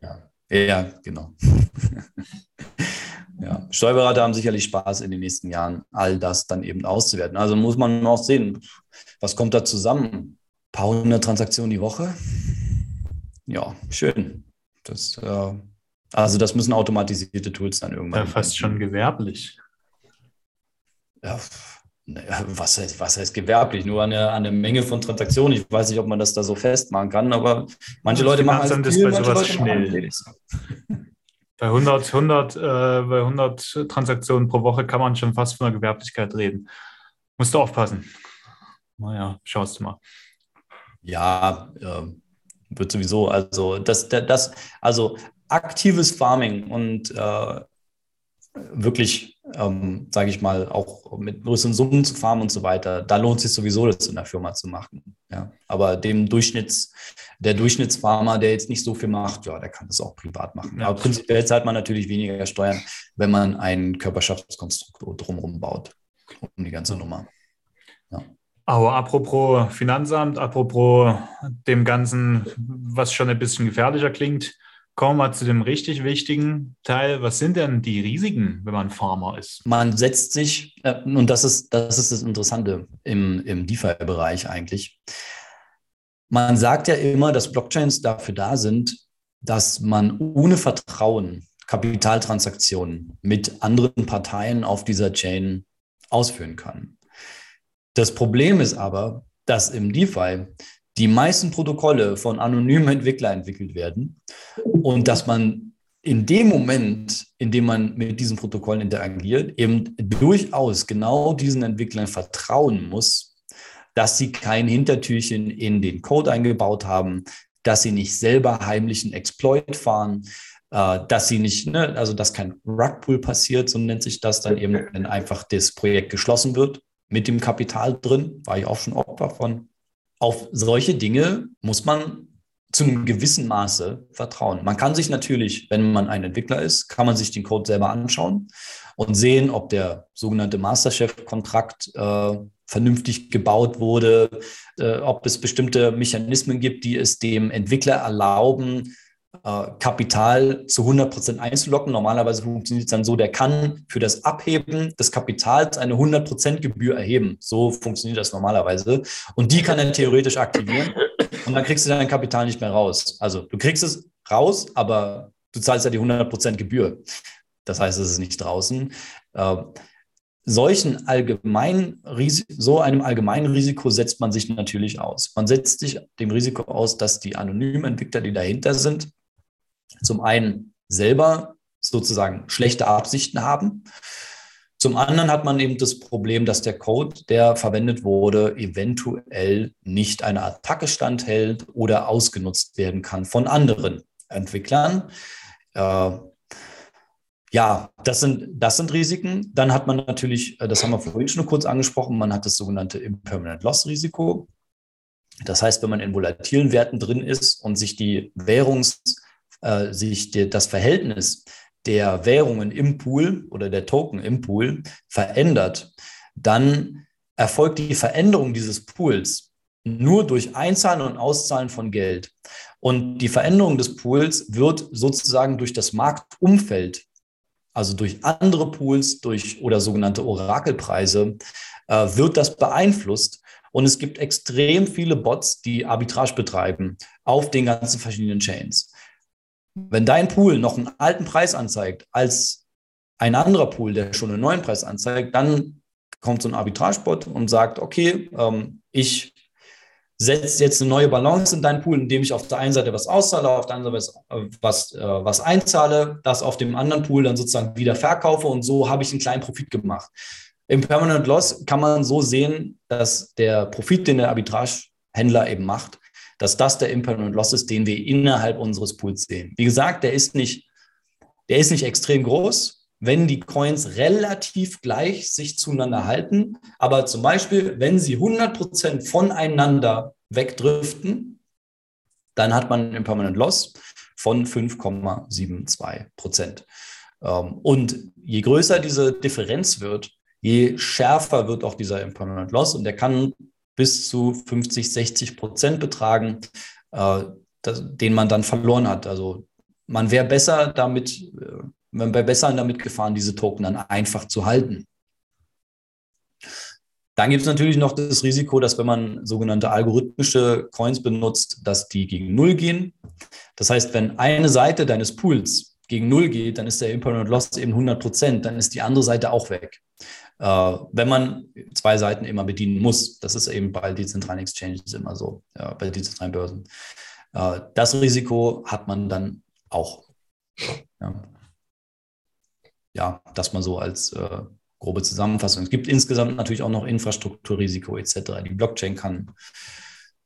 Ja, ja genau. [LAUGHS] ja. Steuerberater haben sicherlich Spaß in den nächsten Jahren, all das dann eben auszuwerten. Also muss man auch sehen, was kommt da zusammen? Ein paar hundert Transaktionen die Woche? Ja, schön. Das, äh, also das müssen automatisierte Tools dann irgendwann. Ja, fast schon gewerblich ja, was heißt, was heißt gewerblich? Nur eine, eine Menge von Transaktionen. Ich weiß nicht, ob man das da so festmachen kann, aber manche Leute machen halt viel, [LAUGHS] bei sowas schnell. Bei 100, 100, äh, bei 100 Transaktionen pro Woche kann man schon fast von der Gewerblichkeit reden. Musst du aufpassen. Naja, schaust du mal. Ja, äh, wird sowieso. Also, das, das, also aktives Farming und äh, wirklich, ähm, sage ich mal, auch mit größeren Summen zu farmen und so weiter, da lohnt es sich sowieso, das in der Firma zu machen. Ja. Aber dem Durchschnitts, der Durchschnittsfarmer, der jetzt nicht so viel macht, ja, der kann das auch privat machen. Ja. Aber prinzipiell zahlt man natürlich weniger Steuern, wenn man ein Körperschaftskonstrukt drumherum baut, um die ganze Nummer. Ja. Aber apropos Finanzamt, apropos dem Ganzen, was schon ein bisschen gefährlicher klingt, Kommen wir zu dem richtig wichtigen Teil. Was sind denn die Risiken, wenn man Farmer ist? Man setzt sich, äh, und das ist, das ist das Interessante im, im DeFi-Bereich eigentlich. Man sagt ja immer, dass Blockchains dafür da sind, dass man ohne Vertrauen Kapitaltransaktionen mit anderen Parteien auf dieser Chain ausführen kann. Das Problem ist aber, dass im DeFi die meisten Protokolle von anonymen Entwicklern entwickelt werden und dass man in dem Moment, in dem man mit diesen Protokollen interagiert, eben durchaus genau diesen Entwicklern vertrauen muss, dass sie kein Hintertürchen in den Code eingebaut haben, dass sie nicht selber heimlichen Exploit fahren, äh, dass sie nicht, ne, also dass kein Rugpull passiert, so nennt sich das dann eben, wenn einfach das Projekt geschlossen wird mit dem Kapital drin, war ich auch schon Opfer von auf solche Dinge muss man zu einem gewissen Maße vertrauen. Man kann sich natürlich, wenn man ein Entwickler ist, kann man sich den Code selber anschauen und sehen, ob der sogenannte Masterchef-Kontrakt äh, vernünftig gebaut wurde, äh, ob es bestimmte Mechanismen gibt, die es dem Entwickler erlauben, Kapital zu 100 Prozent einzulocken. Normalerweise funktioniert es dann so, der kann für das Abheben des Kapitals eine 100 Prozent Gebühr erheben. So funktioniert das normalerweise. Und die kann er theoretisch aktivieren. Und dann kriegst du dein Kapital nicht mehr raus. Also du kriegst es raus, aber du zahlst ja die 100 Prozent Gebühr. Das heißt, es ist nicht draußen. Äh, solchen allgemeinen so einem allgemeinen Risiko setzt man sich natürlich aus. Man setzt sich dem Risiko aus, dass die anonymen Entwickler, die dahinter sind, zum einen selber sozusagen schlechte Absichten haben. Zum anderen hat man eben das Problem, dass der Code, der verwendet wurde, eventuell nicht einer Attacke standhält oder ausgenutzt werden kann von anderen Entwicklern. Äh, ja, das sind, das sind Risiken. Dann hat man natürlich, äh, das haben wir vorhin schon kurz angesprochen, man hat das sogenannte Impermanent Loss Risiko. Das heißt, wenn man in volatilen Werten drin ist und sich die Währungs- äh, sich die, das Verhältnis der Währungen im Pool oder der Token im Pool verändert, dann erfolgt die Veränderung dieses Pools nur durch Einzahlen und Auszahlen von Geld. Und die Veränderung des Pools wird sozusagen durch das Marktumfeld, also durch andere Pools, durch oder sogenannte Orakelpreise, äh, wird das beeinflusst. Und es gibt extrem viele Bots, die Arbitrage betreiben auf den ganzen verschiedenen Chains. Wenn dein Pool noch einen alten Preis anzeigt als ein anderer Pool, der schon einen neuen Preis anzeigt, dann kommt so ein Arbitragebot und sagt, okay, ähm, ich setze jetzt eine neue Balance in deinen Pool, indem ich auf der einen Seite was auszahle, auf der anderen Seite was, was, äh, was einzahle, das auf dem anderen Pool dann sozusagen wieder verkaufe und so habe ich einen kleinen Profit gemacht. Im Permanent Loss kann man so sehen, dass der Profit, den der Arbitragehändler eben macht, dass das der Impermanent Loss ist, den wir innerhalb unseres Pools sehen. Wie gesagt, der ist nicht, der ist nicht extrem groß, wenn die Coins relativ gleich sich zueinander halten. Aber zum Beispiel, wenn sie 100% voneinander wegdriften, dann hat man einen Impermanent Loss von 5,72 Prozent. Ähm, und je größer diese Differenz wird, je schärfer wird auch dieser Impermanent Loss und der kann bis zu 50, 60 Prozent betragen, äh, das, den man dann verloren hat. Also man wäre besser damit, äh, man wäre besser damit gefahren, diese Token dann einfach zu halten. Dann gibt es natürlich noch das Risiko, dass wenn man sogenannte algorithmische Coins benutzt, dass die gegen Null gehen. Das heißt, wenn eine Seite deines Pools gegen Null geht, dann ist der Impermanent Loss eben 100 Prozent, dann ist die andere Seite auch weg. Äh, wenn man zwei Seiten immer bedienen muss. Das ist eben bei dezentralen Exchanges immer so, bei dezentralen Börsen. Äh, das Risiko hat man dann auch. Ja, ja das mal so als äh, grobe Zusammenfassung. Es gibt insgesamt natürlich auch noch Infrastrukturrisiko etc. Die Blockchain kann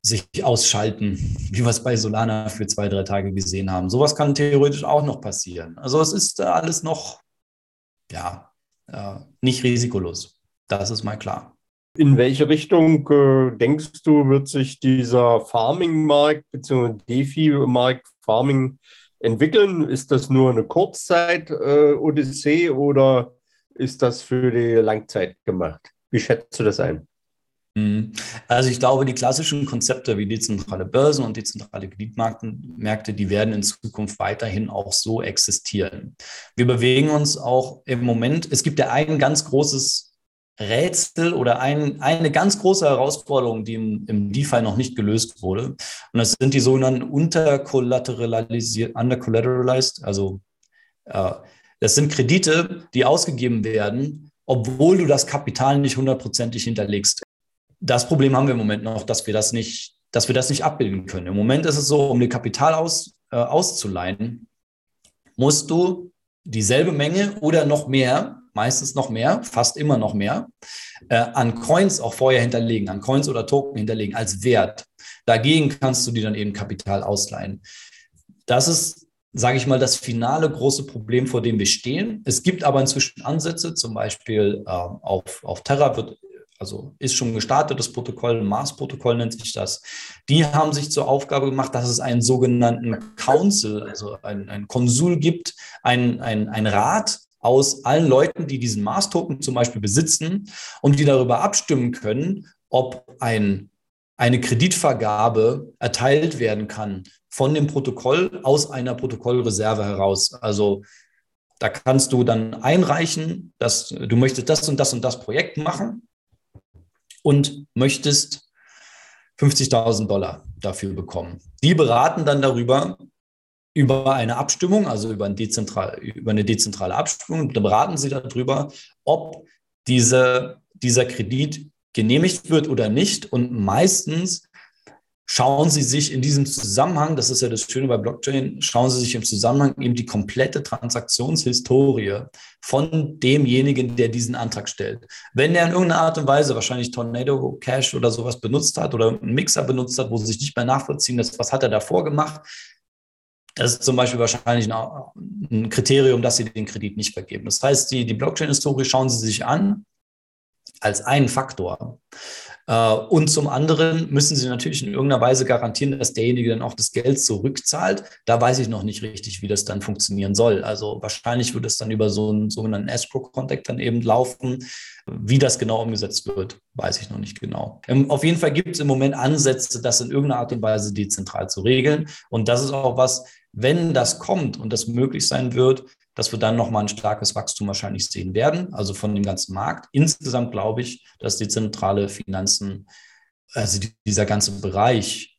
sich ausschalten, [LAUGHS] wie wir es bei Solana für zwei, drei Tage gesehen haben. Sowas kann theoretisch auch noch passieren. Also es ist alles noch, ja, äh, nicht risikolos. Das ist mal klar. In welche Richtung äh, denkst du, wird sich dieser Farming-Markt bzw. DeFi-Markt Farming entwickeln? Ist das nur eine Kurzzeit-Odyssee äh, oder ist das für die Langzeit gemacht? Wie schätzt du das ein? Mhm. Also ich glaube, die klassischen Konzepte wie dezentrale Börsen und dezentrale Kreditmärkte, die werden in Zukunft weiterhin auch so existieren. Wir bewegen uns auch im Moment, es gibt ja ein ganz großes Rätsel oder ein, eine ganz große Herausforderung, die im, im DeFi noch nicht gelöst wurde. Und das sind die sogenannten undercollateralized, also äh, das sind Kredite, die ausgegeben werden, obwohl du das Kapital nicht hundertprozentig hinterlegst das Problem haben wir im Moment noch, dass wir das nicht, dass wir das nicht abbilden können. Im Moment ist es so, um dir Kapital aus, äh, auszuleihen, musst du dieselbe Menge oder noch mehr, meistens noch mehr, fast immer noch mehr, äh, an Coins auch vorher hinterlegen, an Coins oder Token hinterlegen als Wert. Dagegen kannst du dir dann eben Kapital ausleihen. Das ist, sage ich mal, das finale große Problem, vor dem wir stehen. Es gibt aber inzwischen Ansätze, zum Beispiel äh, auf, auf Terra wird also ist schon gestartet, das Protokoll, Mars-Protokoll nennt sich das. Die haben sich zur Aufgabe gemacht, dass es einen sogenannten Council, also ein, ein Konsul gibt, ein, ein, ein Rat aus allen Leuten, die diesen Mars-Token zum Beispiel besitzen und die darüber abstimmen können, ob ein, eine Kreditvergabe erteilt werden kann von dem Protokoll aus einer Protokollreserve heraus. Also da kannst du dann einreichen, dass du möchtest das und das und das Projekt machen und möchtest 50.000 Dollar dafür bekommen. Die beraten dann darüber, über eine Abstimmung, also über, ein dezentral, über eine dezentrale Abstimmung, da beraten sie darüber, ob diese, dieser Kredit genehmigt wird oder nicht. Und meistens schauen Sie sich in diesem Zusammenhang, das ist ja das Schöne bei Blockchain, schauen Sie sich im Zusammenhang eben die komplette Transaktionshistorie von demjenigen, der diesen Antrag stellt. Wenn er in irgendeiner Art und Weise wahrscheinlich Tornado Cash oder sowas benutzt hat oder einen Mixer benutzt hat, wo Sie sich nicht mehr nachvollziehen lässt, was hat er davor gemacht, das ist zum Beispiel wahrscheinlich ein Kriterium, dass Sie den Kredit nicht vergeben. Das heißt, die, die Blockchain-Historie schauen Sie sich an als einen Faktor. Äh, und zum anderen müssen sie natürlich in irgendeiner Weise garantieren, dass derjenige dann auch das Geld zurückzahlt. Da weiß ich noch nicht richtig, wie das dann funktionieren soll. Also wahrscheinlich wird es dann über so einen sogenannten Escrow-Contact dann eben laufen. Wie das genau umgesetzt wird, weiß ich noch nicht genau. Ähm, auf jeden Fall gibt es im Moment Ansätze, das in irgendeiner Art und Weise dezentral zu regeln. Und das ist auch was, wenn das kommt und das möglich sein wird, dass wir dann nochmal ein starkes Wachstum wahrscheinlich sehen werden, also von dem ganzen Markt. Insgesamt glaube ich, dass die zentrale Finanzen, also dieser ganze Bereich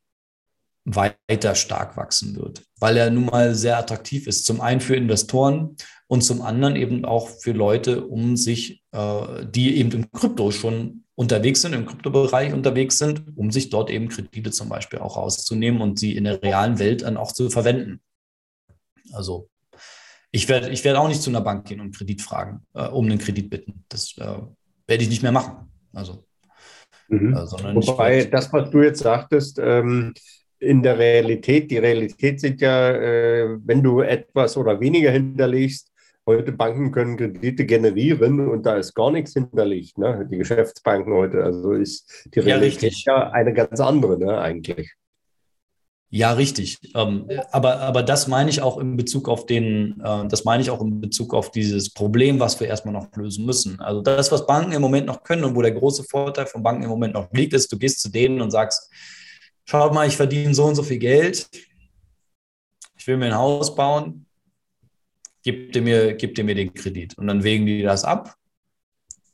weiter stark wachsen wird, weil er nun mal sehr attraktiv ist. Zum einen für Investoren und zum anderen eben auch für Leute, um sich, äh, die eben im Krypto schon unterwegs sind, im Kryptobereich unterwegs sind, um sich dort eben Kredite zum Beispiel auch rauszunehmen und sie in der realen Welt dann auch zu verwenden. Also ich werde ich werd auch nicht zu einer Bank gehen und Kredit fragen, äh, um einen Kredit bitten. Das äh, werde ich nicht mehr machen. Also, mhm. äh, Wobei das, was du jetzt sagtest, ähm, in der Realität, die Realität sieht ja, äh, wenn du etwas oder weniger hinterlegst, heute Banken können Kredite generieren und da ist gar nichts hinterlegt, ne? die Geschäftsbanken heute. Also ist die Realität ja, ja eine ganz andere ne, eigentlich. Ja, richtig. Ähm, aber, aber das meine ich auch in Bezug auf den, äh, das meine ich auch in Bezug auf dieses Problem, was wir erstmal noch lösen müssen. Also das, was Banken im Moment noch können und wo der große Vorteil von Banken im Moment noch liegt, ist, du gehst zu denen und sagst, schaut mal, ich verdiene so und so viel Geld, ich will mir ein Haus bauen, gib dir mir, gib dir mir den Kredit. Und dann wägen die das ab,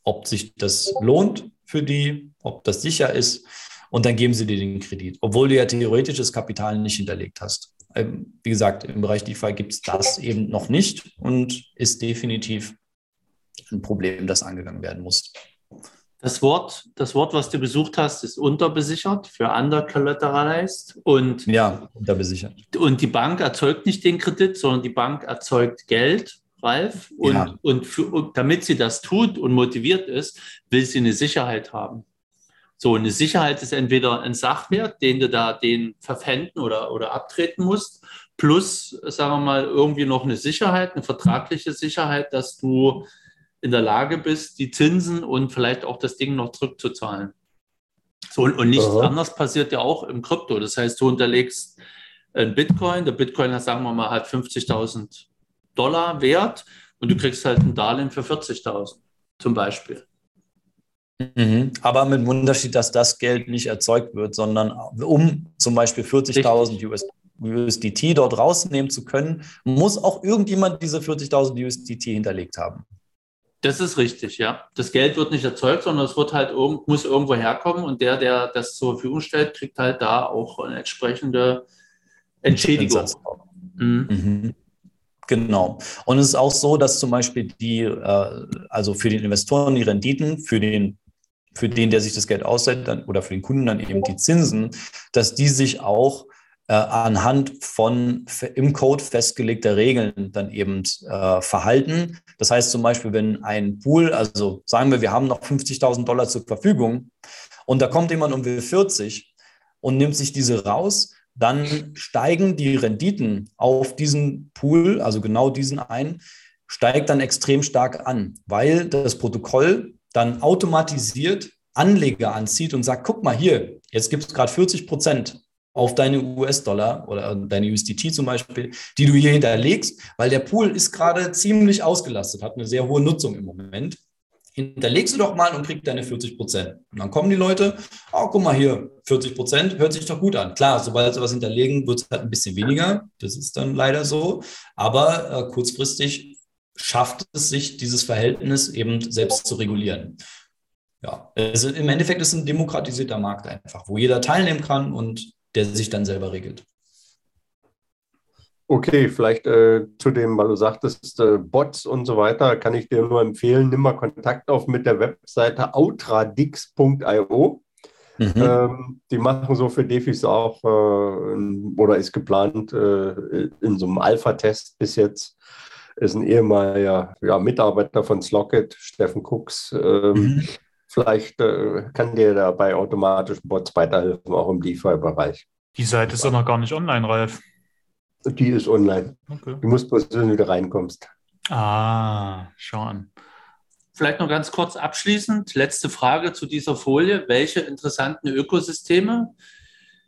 ob sich das lohnt für die, ob das sicher ist und dann geben sie dir den Kredit, obwohl du ja theoretisches Kapital nicht hinterlegt hast. Ähm, wie gesagt, im Bereich DeFi gibt es das eben noch nicht und ist definitiv ein Problem, das angegangen werden muss. Das Wort, das Wort, was du besucht hast, ist unterbesichert für undercollateralized und ja, unterbesichert. Und die Bank erzeugt nicht den Kredit, sondern die Bank erzeugt Geld, Ralf. Und, ja. und, für, und damit sie das tut und motiviert ist, will sie eine Sicherheit haben. So, eine Sicherheit ist entweder ein Sachwert, den du da den verpfänden oder, oder abtreten musst, plus, sagen wir mal, irgendwie noch eine Sicherheit, eine vertragliche Sicherheit, dass du in der Lage bist, die Zinsen und vielleicht auch das Ding noch zurückzuzahlen. So, und nichts Aha. anderes passiert ja auch im Krypto. Das heißt, du unterlegst ein Bitcoin, der Bitcoin, sagen wir mal, hat 50.000 Dollar wert und du kriegst halt ein Darlehen für 40.000 zum Beispiel. Mhm. Aber mit dem Unterschied, dass das Geld nicht erzeugt wird, sondern um zum Beispiel 40.000 US USDT dort rausnehmen zu können, muss auch irgendjemand diese 40.000 USDT hinterlegt haben. Das ist richtig, ja. Das Geld wird nicht erzeugt, sondern es wird halt muss irgendwo herkommen und der, der das zur Verfügung stellt, kriegt halt da auch eine entsprechende Entschädigung. Mhm. Mhm. Genau. Und es ist auch so, dass zum Beispiel die, äh, also für den Investoren die Renditen, für den für den, der sich das Geld ausleiht, dann, oder für den Kunden dann eben die Zinsen, dass die sich auch äh, anhand von im Code festgelegter Regeln dann eben äh, verhalten. Das heißt zum Beispiel, wenn ein Pool, also sagen wir, wir haben noch 50.000 Dollar zur Verfügung und da kommt jemand und will 40 und nimmt sich diese raus, dann steigen die Renditen auf diesen Pool, also genau diesen ein, steigt dann extrem stark an, weil das Protokoll dann automatisiert Anleger anzieht und sagt, guck mal hier, jetzt gibt es gerade 40 Prozent auf deine US-Dollar oder deine USDT zum Beispiel, die du hier hinterlegst, weil der Pool ist gerade ziemlich ausgelastet, hat eine sehr hohe Nutzung im Moment. Hinterlegst du doch mal und kriegst deine 40 Prozent. Und dann kommen die Leute, oh, guck mal hier, 40 Prozent, hört sich doch gut an. Klar, sobald sie was hinterlegen, wird es halt ein bisschen weniger. Das ist dann leider so. Aber äh, kurzfristig schafft es sich, dieses Verhältnis eben selbst zu regulieren. Ja, also im Endeffekt ist es ein demokratisierter Markt einfach, wo jeder teilnehmen kann und der sich dann selber regelt. Okay, vielleicht äh, zu dem, weil du sagtest, äh, Bots und so weiter, kann ich dir nur empfehlen, nimm mal Kontakt auf mit der Webseite outradix.io. Mhm. Ähm, die machen so für Defis auch äh, oder ist geplant äh, in so einem Alpha-Test bis jetzt ist ein ehemaliger ja, Mitarbeiter von Slocket, Steffen Cooks. Ähm, mhm. Vielleicht äh, kann dir da bei automatischen Bots weiterhelfen, auch im DeFi-Bereich. Die Seite ist doch noch gar nicht online, Ralf. Die ist online. Okay. Du musst bloß, wenn du da reinkommst. Ah, schau an. Vielleicht noch ganz kurz abschließend, letzte Frage zu dieser Folie. Welche interessanten Ökosysteme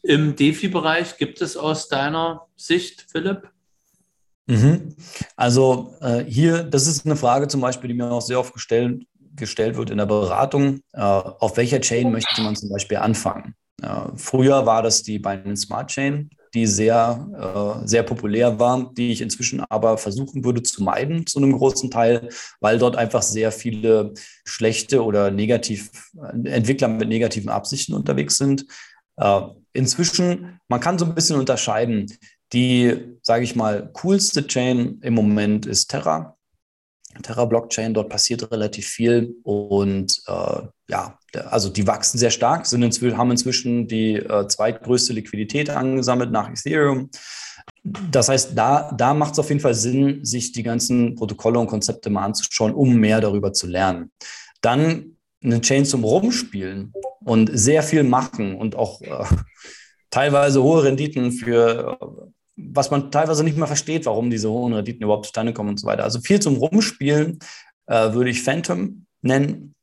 im DeFi-Bereich gibt es aus deiner Sicht, Philipp? Mhm. Also äh, hier, das ist eine Frage zum Beispiel, die mir auch sehr oft gestellt, gestellt wird in der Beratung. Äh, auf welcher Chain möchte man zum Beispiel anfangen? Äh, früher war das die Binance Smart Chain, die sehr, äh, sehr populär war, die ich inzwischen aber versuchen würde zu meiden zu einem großen Teil, weil dort einfach sehr viele schlechte oder negativ äh, Entwickler mit negativen Absichten unterwegs sind. Äh, inzwischen, man kann so ein bisschen unterscheiden. Die, sage ich mal, coolste Chain im Moment ist Terra. Terra Blockchain, dort passiert relativ viel und äh, ja, also die wachsen sehr stark, sind inzwischen, haben inzwischen die äh, zweitgrößte Liquidität angesammelt nach Ethereum. Das heißt, da, da macht es auf jeden Fall Sinn, sich die ganzen Protokolle und Konzepte mal anzuschauen, um mehr darüber zu lernen. Dann eine Chain zum Rumspielen und sehr viel machen und auch äh, teilweise hohe Renditen für, was man teilweise nicht mehr versteht, warum diese hohen Renditen überhaupt zustande kommen und so weiter. Also viel zum Rumspielen äh, würde ich Phantom nennen.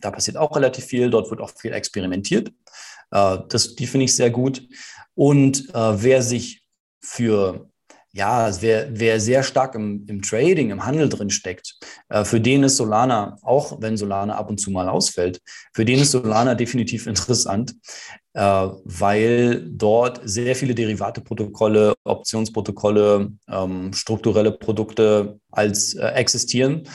Da passiert auch relativ viel, dort wird auch viel experimentiert. Äh, das, die finde ich sehr gut. Und äh, wer sich für ja, wer, wer sehr stark im, im Trading, im Handel drin steckt, äh, für den ist Solana, auch wenn Solana ab und zu mal ausfällt, für den ist Solana definitiv interessant, äh, weil dort sehr viele Derivate-Protokolle, Optionsprotokolle, ähm, strukturelle Produkte als äh, existieren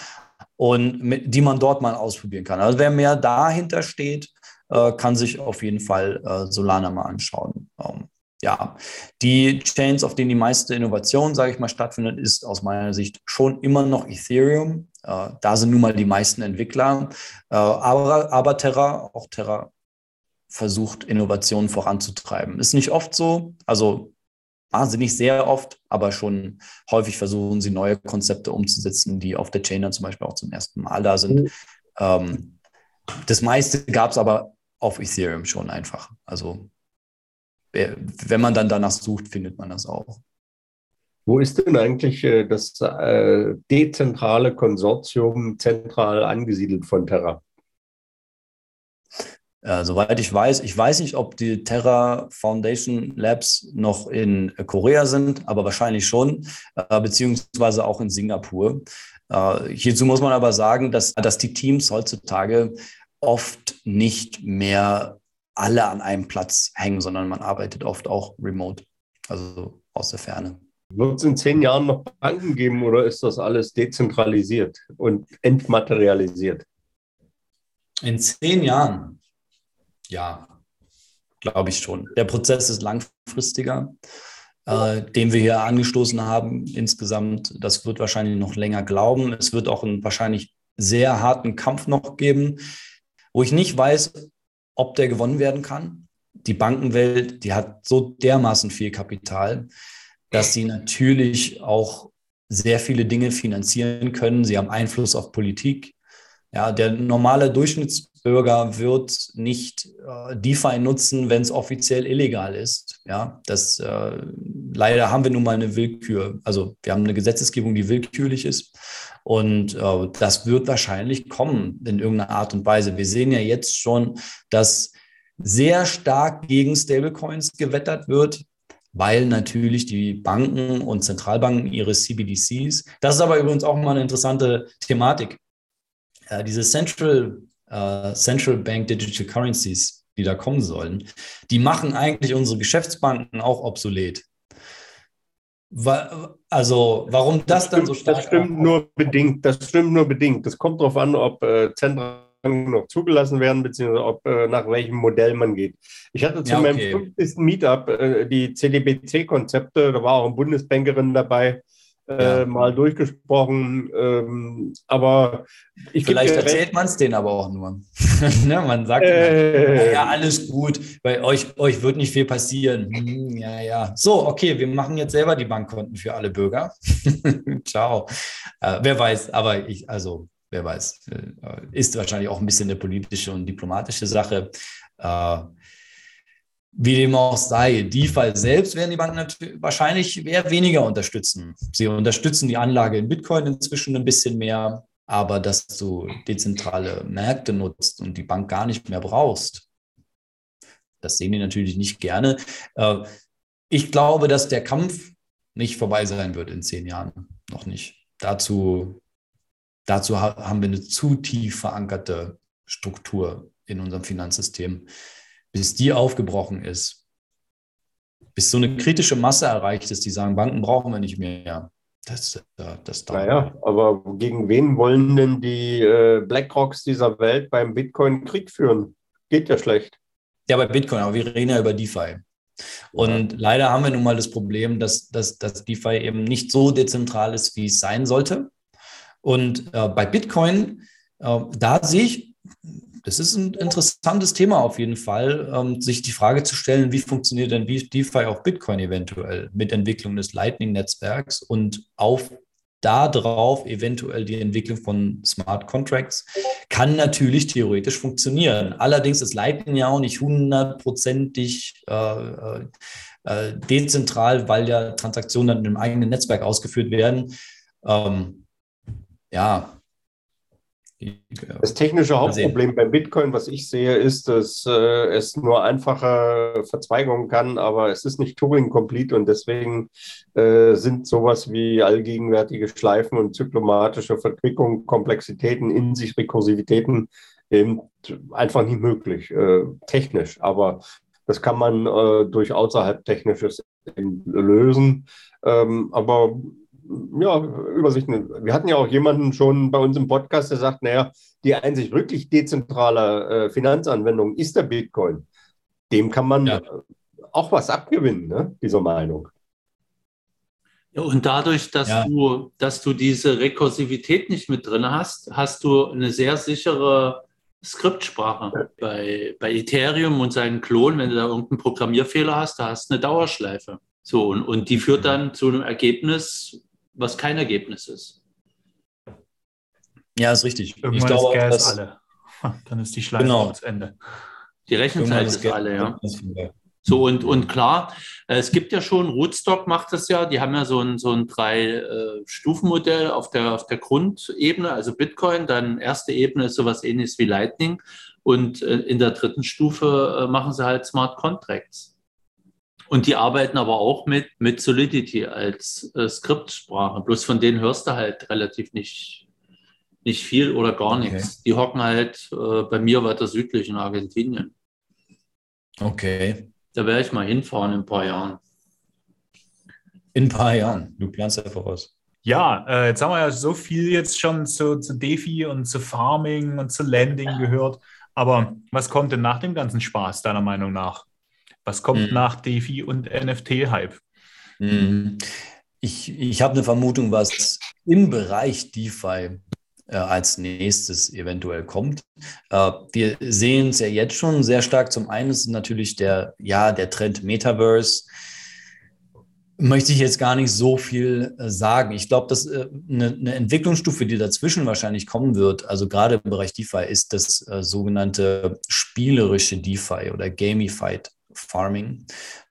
und mit, die man dort mal ausprobieren kann. Also wer mehr dahinter steht, äh, kann sich auf jeden Fall äh, Solana mal anschauen. Ähm, ja, die Chains, auf denen die meiste Innovation, sage ich mal, stattfindet, ist aus meiner Sicht schon immer noch Ethereum. Äh, da sind nun mal die meisten Entwickler. Äh, aber, aber Terra, auch Terra versucht, Innovationen voranzutreiben. Ist nicht oft so, also wahnsinnig sehr oft, aber schon häufig versuchen sie neue Konzepte umzusetzen, die auf der Chain dann zum Beispiel auch zum ersten Mal da sind. Mhm. Ähm, das meiste gab es aber auf Ethereum schon einfach. Also wenn man dann danach sucht, findet man das auch. Wo ist denn eigentlich äh, das äh, dezentrale Konsortium zentral angesiedelt von Terra? Äh, soweit ich weiß, ich weiß nicht, ob die Terra Foundation Labs noch in Korea sind, aber wahrscheinlich schon, äh, beziehungsweise auch in Singapur. Äh, hierzu muss man aber sagen, dass, dass die Teams heutzutage oft nicht mehr alle an einem Platz hängen, sondern man arbeitet oft auch remote, also aus der Ferne. Wird es in zehn Jahren noch Banken geben oder ist das alles dezentralisiert und entmaterialisiert? In zehn Jahren, ja, glaube ich schon. Der Prozess ist langfristiger, äh, den wir hier angestoßen haben insgesamt. Das wird wahrscheinlich noch länger glauben. Es wird auch einen wahrscheinlich sehr harten Kampf noch geben, wo ich nicht weiß, ob der gewonnen werden kann. Die Bankenwelt, die hat so dermaßen viel Kapital, dass sie natürlich auch sehr viele Dinge finanzieren können. Sie haben Einfluss auf Politik. Ja, der normale Durchschnittsbürger wird nicht äh, DeFi nutzen, wenn es offiziell illegal ist. Ja, das äh, leider haben wir nun mal eine Willkür. Also wir haben eine Gesetzesgebung, die willkürlich ist. Und äh, das wird wahrscheinlich kommen in irgendeiner Art und Weise. Wir sehen ja jetzt schon, dass sehr stark gegen Stablecoins gewettert wird, weil natürlich die Banken und Zentralbanken ihre CBDCs, das ist aber übrigens auch mal eine interessante Thematik, äh, diese Central, äh, Central Bank Digital Currencies, die da kommen sollen, die machen eigentlich unsere Geschäftsbanken auch obsolet. Also, warum das, das dann so stark? Das stimmt nur bedingt. Das stimmt nur bedingt. Das kommt darauf an, ob äh, Zentren noch zugelassen werden, beziehungsweise ob, äh, nach welchem Modell man geht. Ich hatte zu ja, okay. meinem 50. Meetup äh, die CDBC-Konzepte, da war auch eine Bundesbankerin dabei, äh, ja. mal durchgesprochen. Ähm, aber ich Vielleicht erzählt man es denen aber auch nur. [LAUGHS] ne? Man sagt äh, ja, alles gut, bei euch, euch wird nicht viel passieren. Hm, ja, ja. So, okay, wir machen jetzt selber die Bankkonten für alle Bürger. [LAUGHS] Ciao. Äh, wer weiß, aber ich, also wer weiß, äh, ist wahrscheinlich auch ein bisschen eine politische und diplomatische Sache. Äh, wie dem auch sei, DeFi selbst werden die Banken wahrscheinlich eher weniger unterstützen. Sie unterstützen die Anlage in Bitcoin inzwischen ein bisschen mehr, aber dass du dezentrale Märkte nutzt und die Bank gar nicht mehr brauchst, das sehen die natürlich nicht gerne. Äh, ich glaube, dass der Kampf nicht vorbei sein wird in zehn Jahren. Noch nicht. Dazu, dazu haben wir eine zu tief verankerte Struktur in unserem Finanzsystem bis die aufgebrochen ist, bis so eine kritische Masse erreicht ist, die sagen, Banken brauchen wir nicht mehr. Das, äh, das naja, aber gegen wen wollen denn die äh, BlackRocks dieser Welt beim Bitcoin Krieg führen? Geht ja schlecht. Ja, bei Bitcoin, aber wir reden ja über DeFi. Und leider haben wir nun mal das Problem, dass, dass, dass DeFi eben nicht so dezentral ist, wie es sein sollte. Und äh, bei Bitcoin, äh, da sehe ich das ist ein interessantes Thema auf jeden Fall, ähm, sich die Frage zu stellen, wie funktioniert denn DeFi auf Bitcoin eventuell mit Entwicklung des Lightning-Netzwerks und auf darauf eventuell die Entwicklung von Smart Contracts kann natürlich theoretisch funktionieren. Allerdings ist Lightning ja auch nicht hundertprozentig äh, äh, äh dezentral, weil ja Transaktionen dann im eigenen Netzwerk ausgeführt werden. Ähm, ja, das technische Hauptproblem beim Bitcoin, was ich sehe, ist, dass äh, es nur einfache Verzweigungen kann, aber es ist nicht Turing-complete und deswegen äh, sind sowas wie allgegenwärtige Schleifen und zyklomatische Verquickungen, Komplexitäten, in sich Rekursivitäten eben einfach nicht möglich, äh, technisch. Aber das kann man äh, durch außerhalb Technisches lösen. Ähm, aber ja, Übersicht. Wir hatten ja auch jemanden schon bei uns im Podcast, der sagt, naja, die einzig wirklich dezentrale äh, Finanzanwendung ist der Bitcoin. Dem kann man ja. auch was abgewinnen, ne? dieser Meinung. Ja, und dadurch, dass, ja. du, dass du diese Rekursivität nicht mit drin hast, hast du eine sehr sichere Skriptsprache. Bei, bei Ethereum und seinen Klonen, wenn du da irgendeinen Programmierfehler hast, da hast du eine Dauerschleife. So, und, und die führt dann zu einem Ergebnis, was kein Ergebnis ist. Ja, ist richtig. Irgendwann ich glaube, ist Gas alle. [LAUGHS] Dann ist die Schleife genau. das Ende. Die Rechenzeit ist, ist alle, ja. So und, und klar, äh, es gibt ja schon, Rootstock macht das ja, die haben ja so ein, so ein Drei-Stufen-Modell auf der, auf der Grundebene, also Bitcoin, dann erste Ebene ist sowas ähnliches wie Lightning und äh, in der dritten Stufe äh, machen sie halt Smart Contracts. Und die arbeiten aber auch mit, mit Solidity als äh, Skriptsprache. Bloß von denen hörst du halt relativ nicht, nicht viel oder gar okay. nichts. Die hocken halt äh, bei mir weiter südlich in Argentinien. Okay. Da werde ich mal hinfahren in ein paar Jahren. In ein paar Jahren. Du planst ja voraus. Ja, äh, jetzt haben wir ja so viel jetzt schon zu, zu DeFi und zu Farming und zu Landing gehört. Aber was kommt denn nach dem ganzen Spaß, deiner Meinung nach? Was kommt mhm. nach DeFi und NFT-Hype? Mhm. Ich, ich habe eine Vermutung, was im Bereich DeFi äh, als nächstes eventuell kommt. Äh, wir sehen es ja jetzt schon sehr stark. Zum einen ist natürlich der, ja, der Trend Metaverse. Möchte ich jetzt gar nicht so viel äh, sagen. Ich glaube, dass äh, eine, eine, Entwicklungsstufe, die dazwischen wahrscheinlich kommen wird, also gerade im Bereich DeFi, ist das äh, sogenannte spielerische DeFi oder Gamified Farming,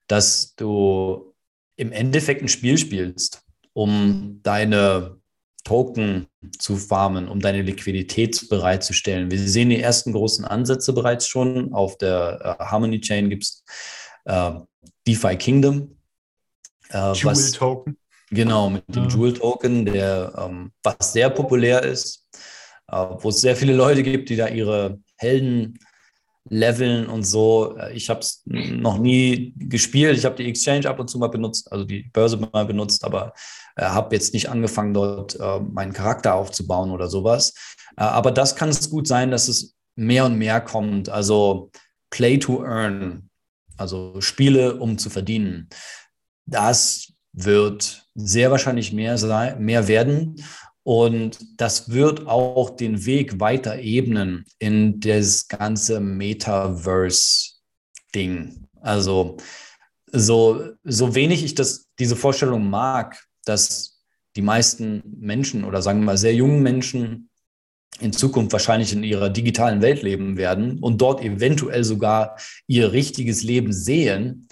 dass du im Endeffekt ein Spiel spielst, um deine Token zu farmen, um deine Liquidität bereitzustellen. Wir sehen die ersten großen Ansätze bereits schon. Auf der äh, Harmony Chain gibt es äh, DeFi Kingdom. Äh, Jewel Token. Genau, mit dem ja. Jewel Token, der ähm, was sehr populär ist, äh, wo es sehr viele Leute gibt, die da ihre Helden Leveln und so. Ich habe es noch nie gespielt. Ich habe die Exchange ab und zu mal benutzt, also die Börse mal benutzt, aber äh, habe jetzt nicht angefangen, dort äh, meinen Charakter aufzubauen oder sowas. Äh, aber das kann es gut sein, dass es mehr und mehr kommt. Also Play to Earn, also Spiele, um zu verdienen. Das wird sehr wahrscheinlich mehr, sein, mehr werden. Und das wird auch den Weg weiter ebnen in das ganze Metaverse-Ding. Also so, so wenig ich das, diese Vorstellung mag, dass die meisten Menschen oder sagen wir mal sehr jungen Menschen in Zukunft wahrscheinlich in ihrer digitalen Welt leben werden und dort eventuell sogar ihr richtiges Leben sehen,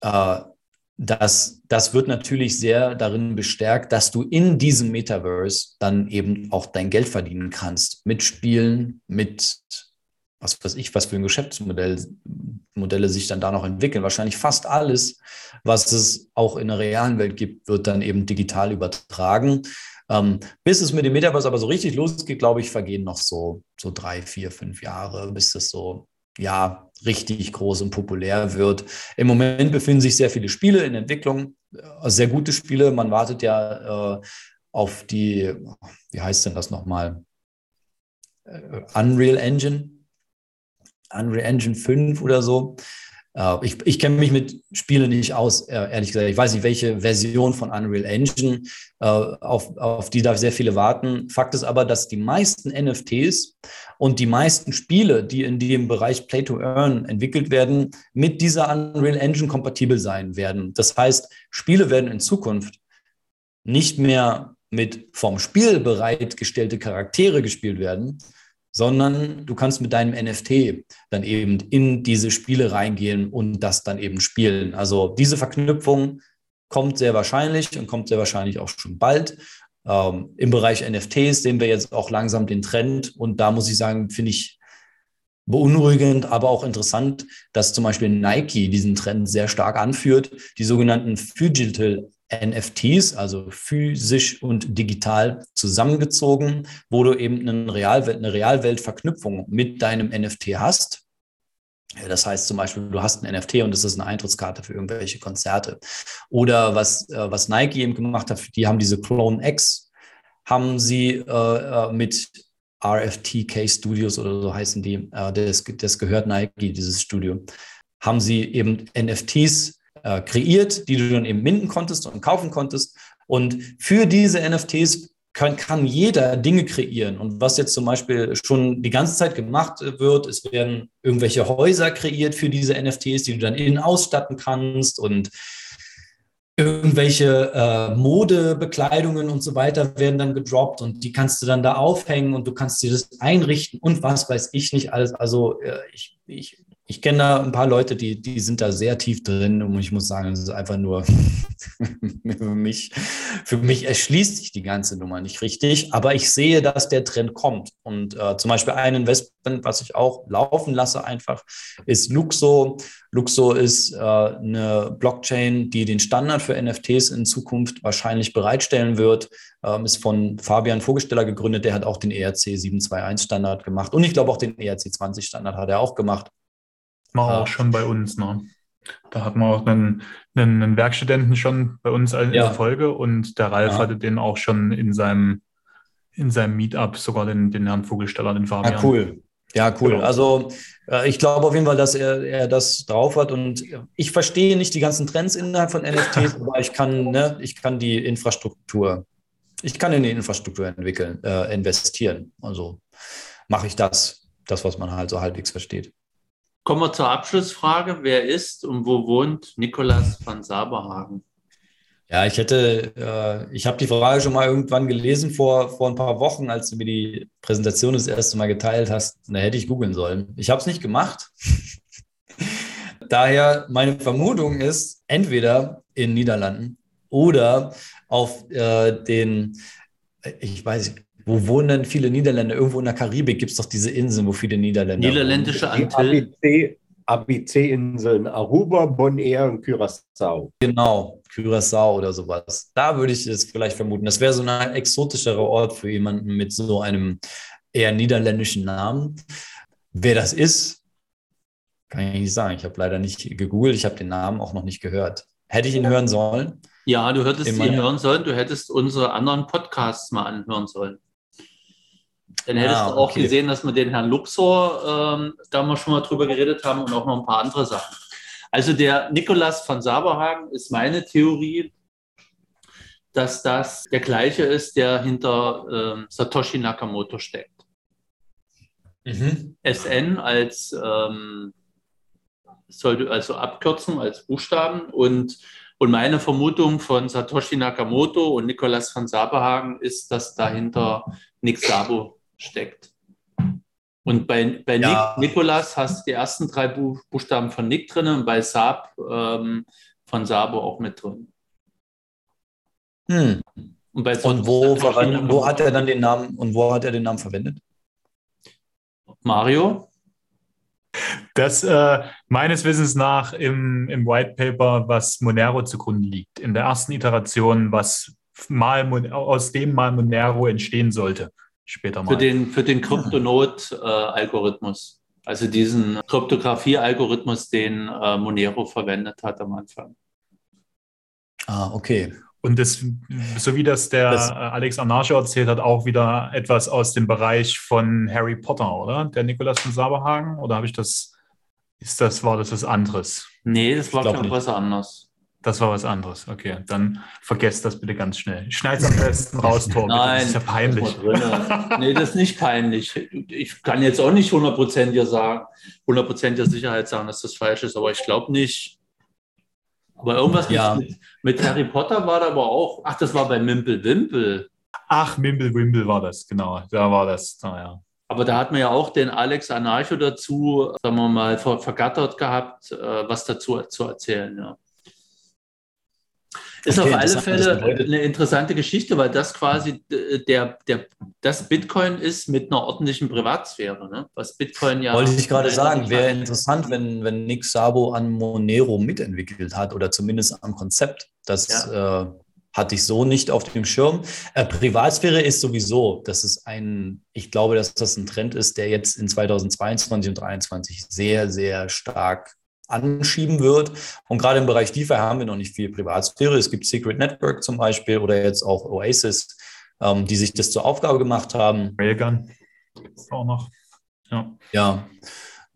äh, das, das wird natürlich sehr darin bestärkt, dass du in diesem Metaverse dann eben auch dein Geld verdienen kannst. Mit Spielen, mit was weiß ich, was für ein Geschäftsmodell Modelle sich dann da noch entwickeln. Wahrscheinlich fast alles, was es auch in der realen Welt gibt, wird dann eben digital übertragen. Ähm, bis es mit dem Metaverse aber so richtig losgeht, glaube ich, vergehen noch so, so drei, vier, fünf Jahre, bis das so ja, richtig groß und populär wird. Im Moment befinden sich sehr viele Spiele in Entwicklung, äh, sehr gute Spiele. Man wartet ja äh, auf die, wie heißt denn das nochmal? Äh, Unreal Engine. Unreal Engine 5 oder so. Äh, ich, ich kenne mich mit Spielen nicht aus, äh, ehrlich gesagt. Ich weiß nicht, welche Version von Unreal Engine, äh, auf, auf die da sehr viele warten. Fakt ist aber, dass die meisten NFTs und die meisten Spiele, die in dem Bereich Play to Earn entwickelt werden, mit dieser Unreal Engine kompatibel sein werden. Das heißt, Spiele werden in Zukunft nicht mehr mit vom Spiel bereitgestellte Charaktere gespielt werden, sondern du kannst mit deinem NFT dann eben in diese Spiele reingehen und das dann eben spielen. Also diese Verknüpfung kommt sehr wahrscheinlich und kommt sehr wahrscheinlich auch schon bald. Ähm, Im Bereich NFTs sehen wir jetzt auch langsam den Trend und da muss ich sagen, finde ich beunruhigend, aber auch interessant, dass zum Beispiel Nike diesen Trend sehr stark anführt. Die sogenannten Digital NFTs, also physisch und digital zusammengezogen, wo du eben eine, Realwelt, eine Realweltverknüpfung mit deinem NFT hast. Das heißt zum Beispiel, du hast ein NFT und das ist eine Eintrittskarte für irgendwelche Konzerte. Oder was, äh, was Nike eben gemacht hat, die haben diese Clone X, haben sie äh, äh mit RFTK Studios oder so heißen die, äh, das, das gehört Nike, dieses Studio, haben sie eben NFTs äh, kreiert, die du dann eben minden konntest und kaufen konntest. Und für diese NFTs kann, kann jeder Dinge kreieren. Und was jetzt zum Beispiel schon die ganze Zeit gemacht wird, es werden irgendwelche Häuser kreiert für diese NFTs, die du dann innen ausstatten kannst und irgendwelche äh, Modebekleidungen und so weiter werden dann gedroppt und die kannst du dann da aufhängen und du kannst dir das einrichten und was weiß ich nicht alles. Also äh, ich, ich ich kenne da ein paar Leute, die, die sind da sehr tief drin und ich muss sagen, es ist einfach nur [LAUGHS] für mich, für mich erschließt sich die ganze Nummer nicht richtig, aber ich sehe, dass der Trend kommt. Und äh, zum Beispiel ein Investment, was ich auch laufen lasse, einfach, ist Luxo. Luxo ist äh, eine Blockchain, die den Standard für NFTs in Zukunft wahrscheinlich bereitstellen wird. Ähm, ist von Fabian Vogelsteller gegründet, der hat auch den ERC 721 Standard gemacht und ich glaube auch den ERC 20 Standard hat er auch gemacht. Ja. auch schon bei uns, ne? Da hatten wir auch einen, einen, einen Werkstudenten schon bei uns in ja. der Folge und der Ralf ja. hatte den auch schon in seinem, in seinem Meetup, sogar den, den Herrn Vogelsteller, den Fabian. Ja, cool. Ja, cool. Genau. Also äh, ich glaube auf jeden Fall, dass er, er das drauf hat und ich verstehe nicht die ganzen Trends innerhalb von NFTs, [LAUGHS] aber ich kann, ne, ich kann die Infrastruktur, ich kann in die Infrastruktur entwickeln, äh, investieren. Also mache ich das, das, was man halt so halbwegs versteht. Kommen wir zur Abschlussfrage. Wer ist und wo wohnt Nikolas van Saberhagen? Ja, ich hätte, äh, ich habe die Frage schon mal irgendwann gelesen vor, vor ein paar Wochen, als du mir die Präsentation das erste Mal geteilt hast. Da hätte ich googeln sollen. Ich habe es nicht gemacht. [LAUGHS] Daher meine Vermutung ist, entweder in Niederlanden oder auf äh, den, ich weiß, wo wohnen denn viele Niederländer? Irgendwo in der Karibik gibt es doch diese Inseln, wo viele Niederländer Niederländische Antillen. ABC-Inseln Aruba, Bonaire und Curaçao. Genau, Curaçao oder sowas. Da würde ich es vielleicht vermuten. Das wäre so ein exotischerer Ort für jemanden mit so einem eher niederländischen Namen. Wer das ist, kann ich nicht sagen. Ich habe leider nicht gegoogelt. Ich habe den Namen auch noch nicht gehört. Hätte ich ihn hören sollen? Ja, du hättest ihn hören sollen. Du hättest unsere anderen Podcasts mal anhören sollen. Dann hättest ah, du auch gesehen, dass wir den Herrn Luxor ähm, da mal schon mal drüber geredet haben und auch noch ein paar andere Sachen. Also der Nikolaus von Saberhagen ist meine Theorie, dass das der gleiche ist, der hinter ähm, Satoshi Nakamoto steckt. Mhm. SN als ähm, sollte also Abkürzung als Buchstaben und und meine Vermutung von Satoshi Nakamoto und Nikolaus von Saberhagen ist, dass dahinter Nick Sabo steckt. Und bei, bei ja. Nick, Nikolas hast du die ersten drei Buchstaben von Nick drin und bei Saab ähm, von Sabo auch mit drin. Hm. Und, und wo, wo hat er dann den Namen und wo hat er den Namen verwendet? Mario? Das äh, meines Wissens nach im, im White Paper, was Monero zugrunde liegt, in der ersten Iteration, was mal aus dem mal Monero entstehen sollte später mal. Für den, für den Kryptonode-Algorithmus. Äh, also diesen Kryptographie-Algorithmus, den äh, Monero verwendet hat am Anfang. Ah, okay. Und das, so wie das der das, Alex Arnage erzählt hat, auch wieder etwas aus dem Bereich von Harry Potter, oder? Der Nikolaus von Saberhagen? Oder habe ich das, ist das, war das was anderes? Nee, das war, ich, was anderes. Das war was anderes. Okay, dann vergesst das bitte ganz schnell. Schneid es am besten raus, Tor. Nein, das ist ja peinlich. Das nee, das ist nicht peinlich. Ich kann jetzt auch nicht 100% sagen, 100% Sicherheit sagen, dass das falsch ist, aber ich glaube nicht. Aber irgendwas ja. mit, mit, Harry Potter war da aber auch. Ach, das war bei Mimpel Wimpel. Ach, Mimble Wimble war das, genau. Da war das, naja. Aber da hat man ja auch den Alex Anarcho dazu, sagen wir mal, vergattert gehabt, äh, was dazu zu erzählen. Ja. Ist okay, auf alle Fälle eine interessante Geschichte, weil das quasi der, der, das Bitcoin ist mit einer ordentlichen Privatsphäre. Ne? Was Bitcoin ja. Wollte ich gerade sagen, wäre interessant, wenn, wenn Nick Sabo an Monero mitentwickelt hat oder zumindest am Konzept. Das ja. äh, hatte ich so nicht auf dem Schirm. Äh, Privatsphäre ist sowieso, das ist ein, ich glaube, dass das ein Trend ist, der jetzt in 2022 und 2023 sehr, sehr stark anschieben wird. Und gerade im Bereich DeFi haben wir noch nicht viel Privatsphäre. Es gibt Secret Network zum Beispiel oder jetzt auch Oasis, ähm, die sich das zur Aufgabe gemacht haben. Railgun auch noch. Ja. ja.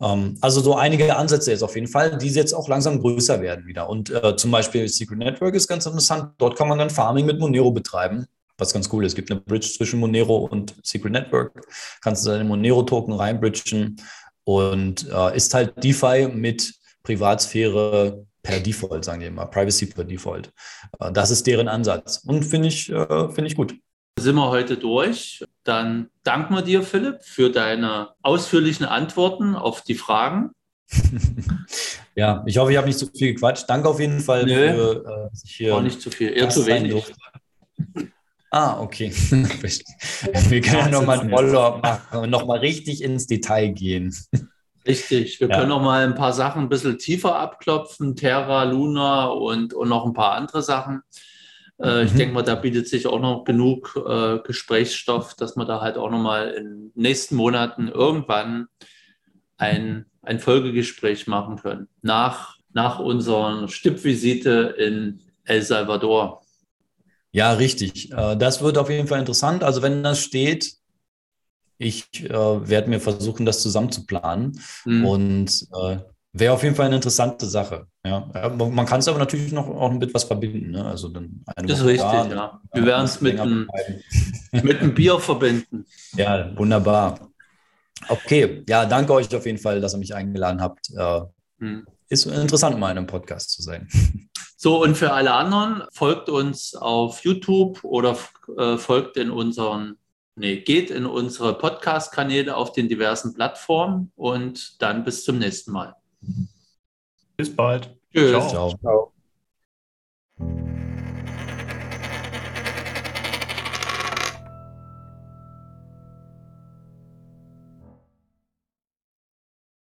Ähm, also so einige Ansätze jetzt auf jeden Fall, die jetzt auch langsam größer werden wieder. Und äh, zum Beispiel Secret Network ist ganz interessant. Dort kann man dann Farming mit Monero betreiben was ganz cool ist. Es gibt eine Bridge zwischen Monero und Secret Network. Kannst du deine Monero-Token reinbridgen und äh, ist halt DeFi mit Privatsphäre per Default, sagen die immer, Privacy per Default. Äh, das ist deren Ansatz und finde ich, äh, find ich gut. Sind wir heute durch? Dann danken wir dir, Philipp, für deine ausführlichen Antworten auf die Fragen. [LAUGHS] ja, ich hoffe, ich habe nicht zu viel gequatscht. Danke auf jeden Fall Nö, für, äh, dass ich hier. Auch nicht zu viel, eher zu wenig. Ah, okay. [LAUGHS] Wir können ja nochmal ein Follow-up machen und nochmal richtig ins Detail gehen. Richtig, wir ja. können noch mal ein paar Sachen ein bisschen tiefer abklopfen, Terra, Luna und, und noch ein paar andere Sachen. Äh, mhm. Ich denke mal, da bietet sich auch noch genug äh, Gesprächsstoff, dass wir da halt auch noch mal in den nächsten Monaten irgendwann ein, ein Folgegespräch machen können. Nach, nach unserer Stippvisite in El Salvador. Ja, richtig. Äh, das wird auf jeden Fall interessant. Also wenn das steht, ich äh, werde mir versuchen, das zusammenzuplanen. Mhm. Und äh, wäre auf jeden Fall eine interessante Sache. Ja. Man kann es aber natürlich noch auch mit was verbinden. Ne? Also dann das ist richtig, da, ja. Wir werden es mit, ein, [LAUGHS] mit einem Bier verbinden. Ja, wunderbar. Okay, ja, danke euch auf jeden Fall, dass ihr mich eingeladen habt. Äh, mhm. Ist interessant, mal in einem Podcast zu sein. [LAUGHS] So, und für alle anderen, folgt uns auf YouTube oder äh, folgt in unseren Nee, geht in unsere Podcast-Kanäle auf den diversen Plattformen und dann bis zum nächsten Mal. Bis bald. Tschüss. Ciao. Ciao.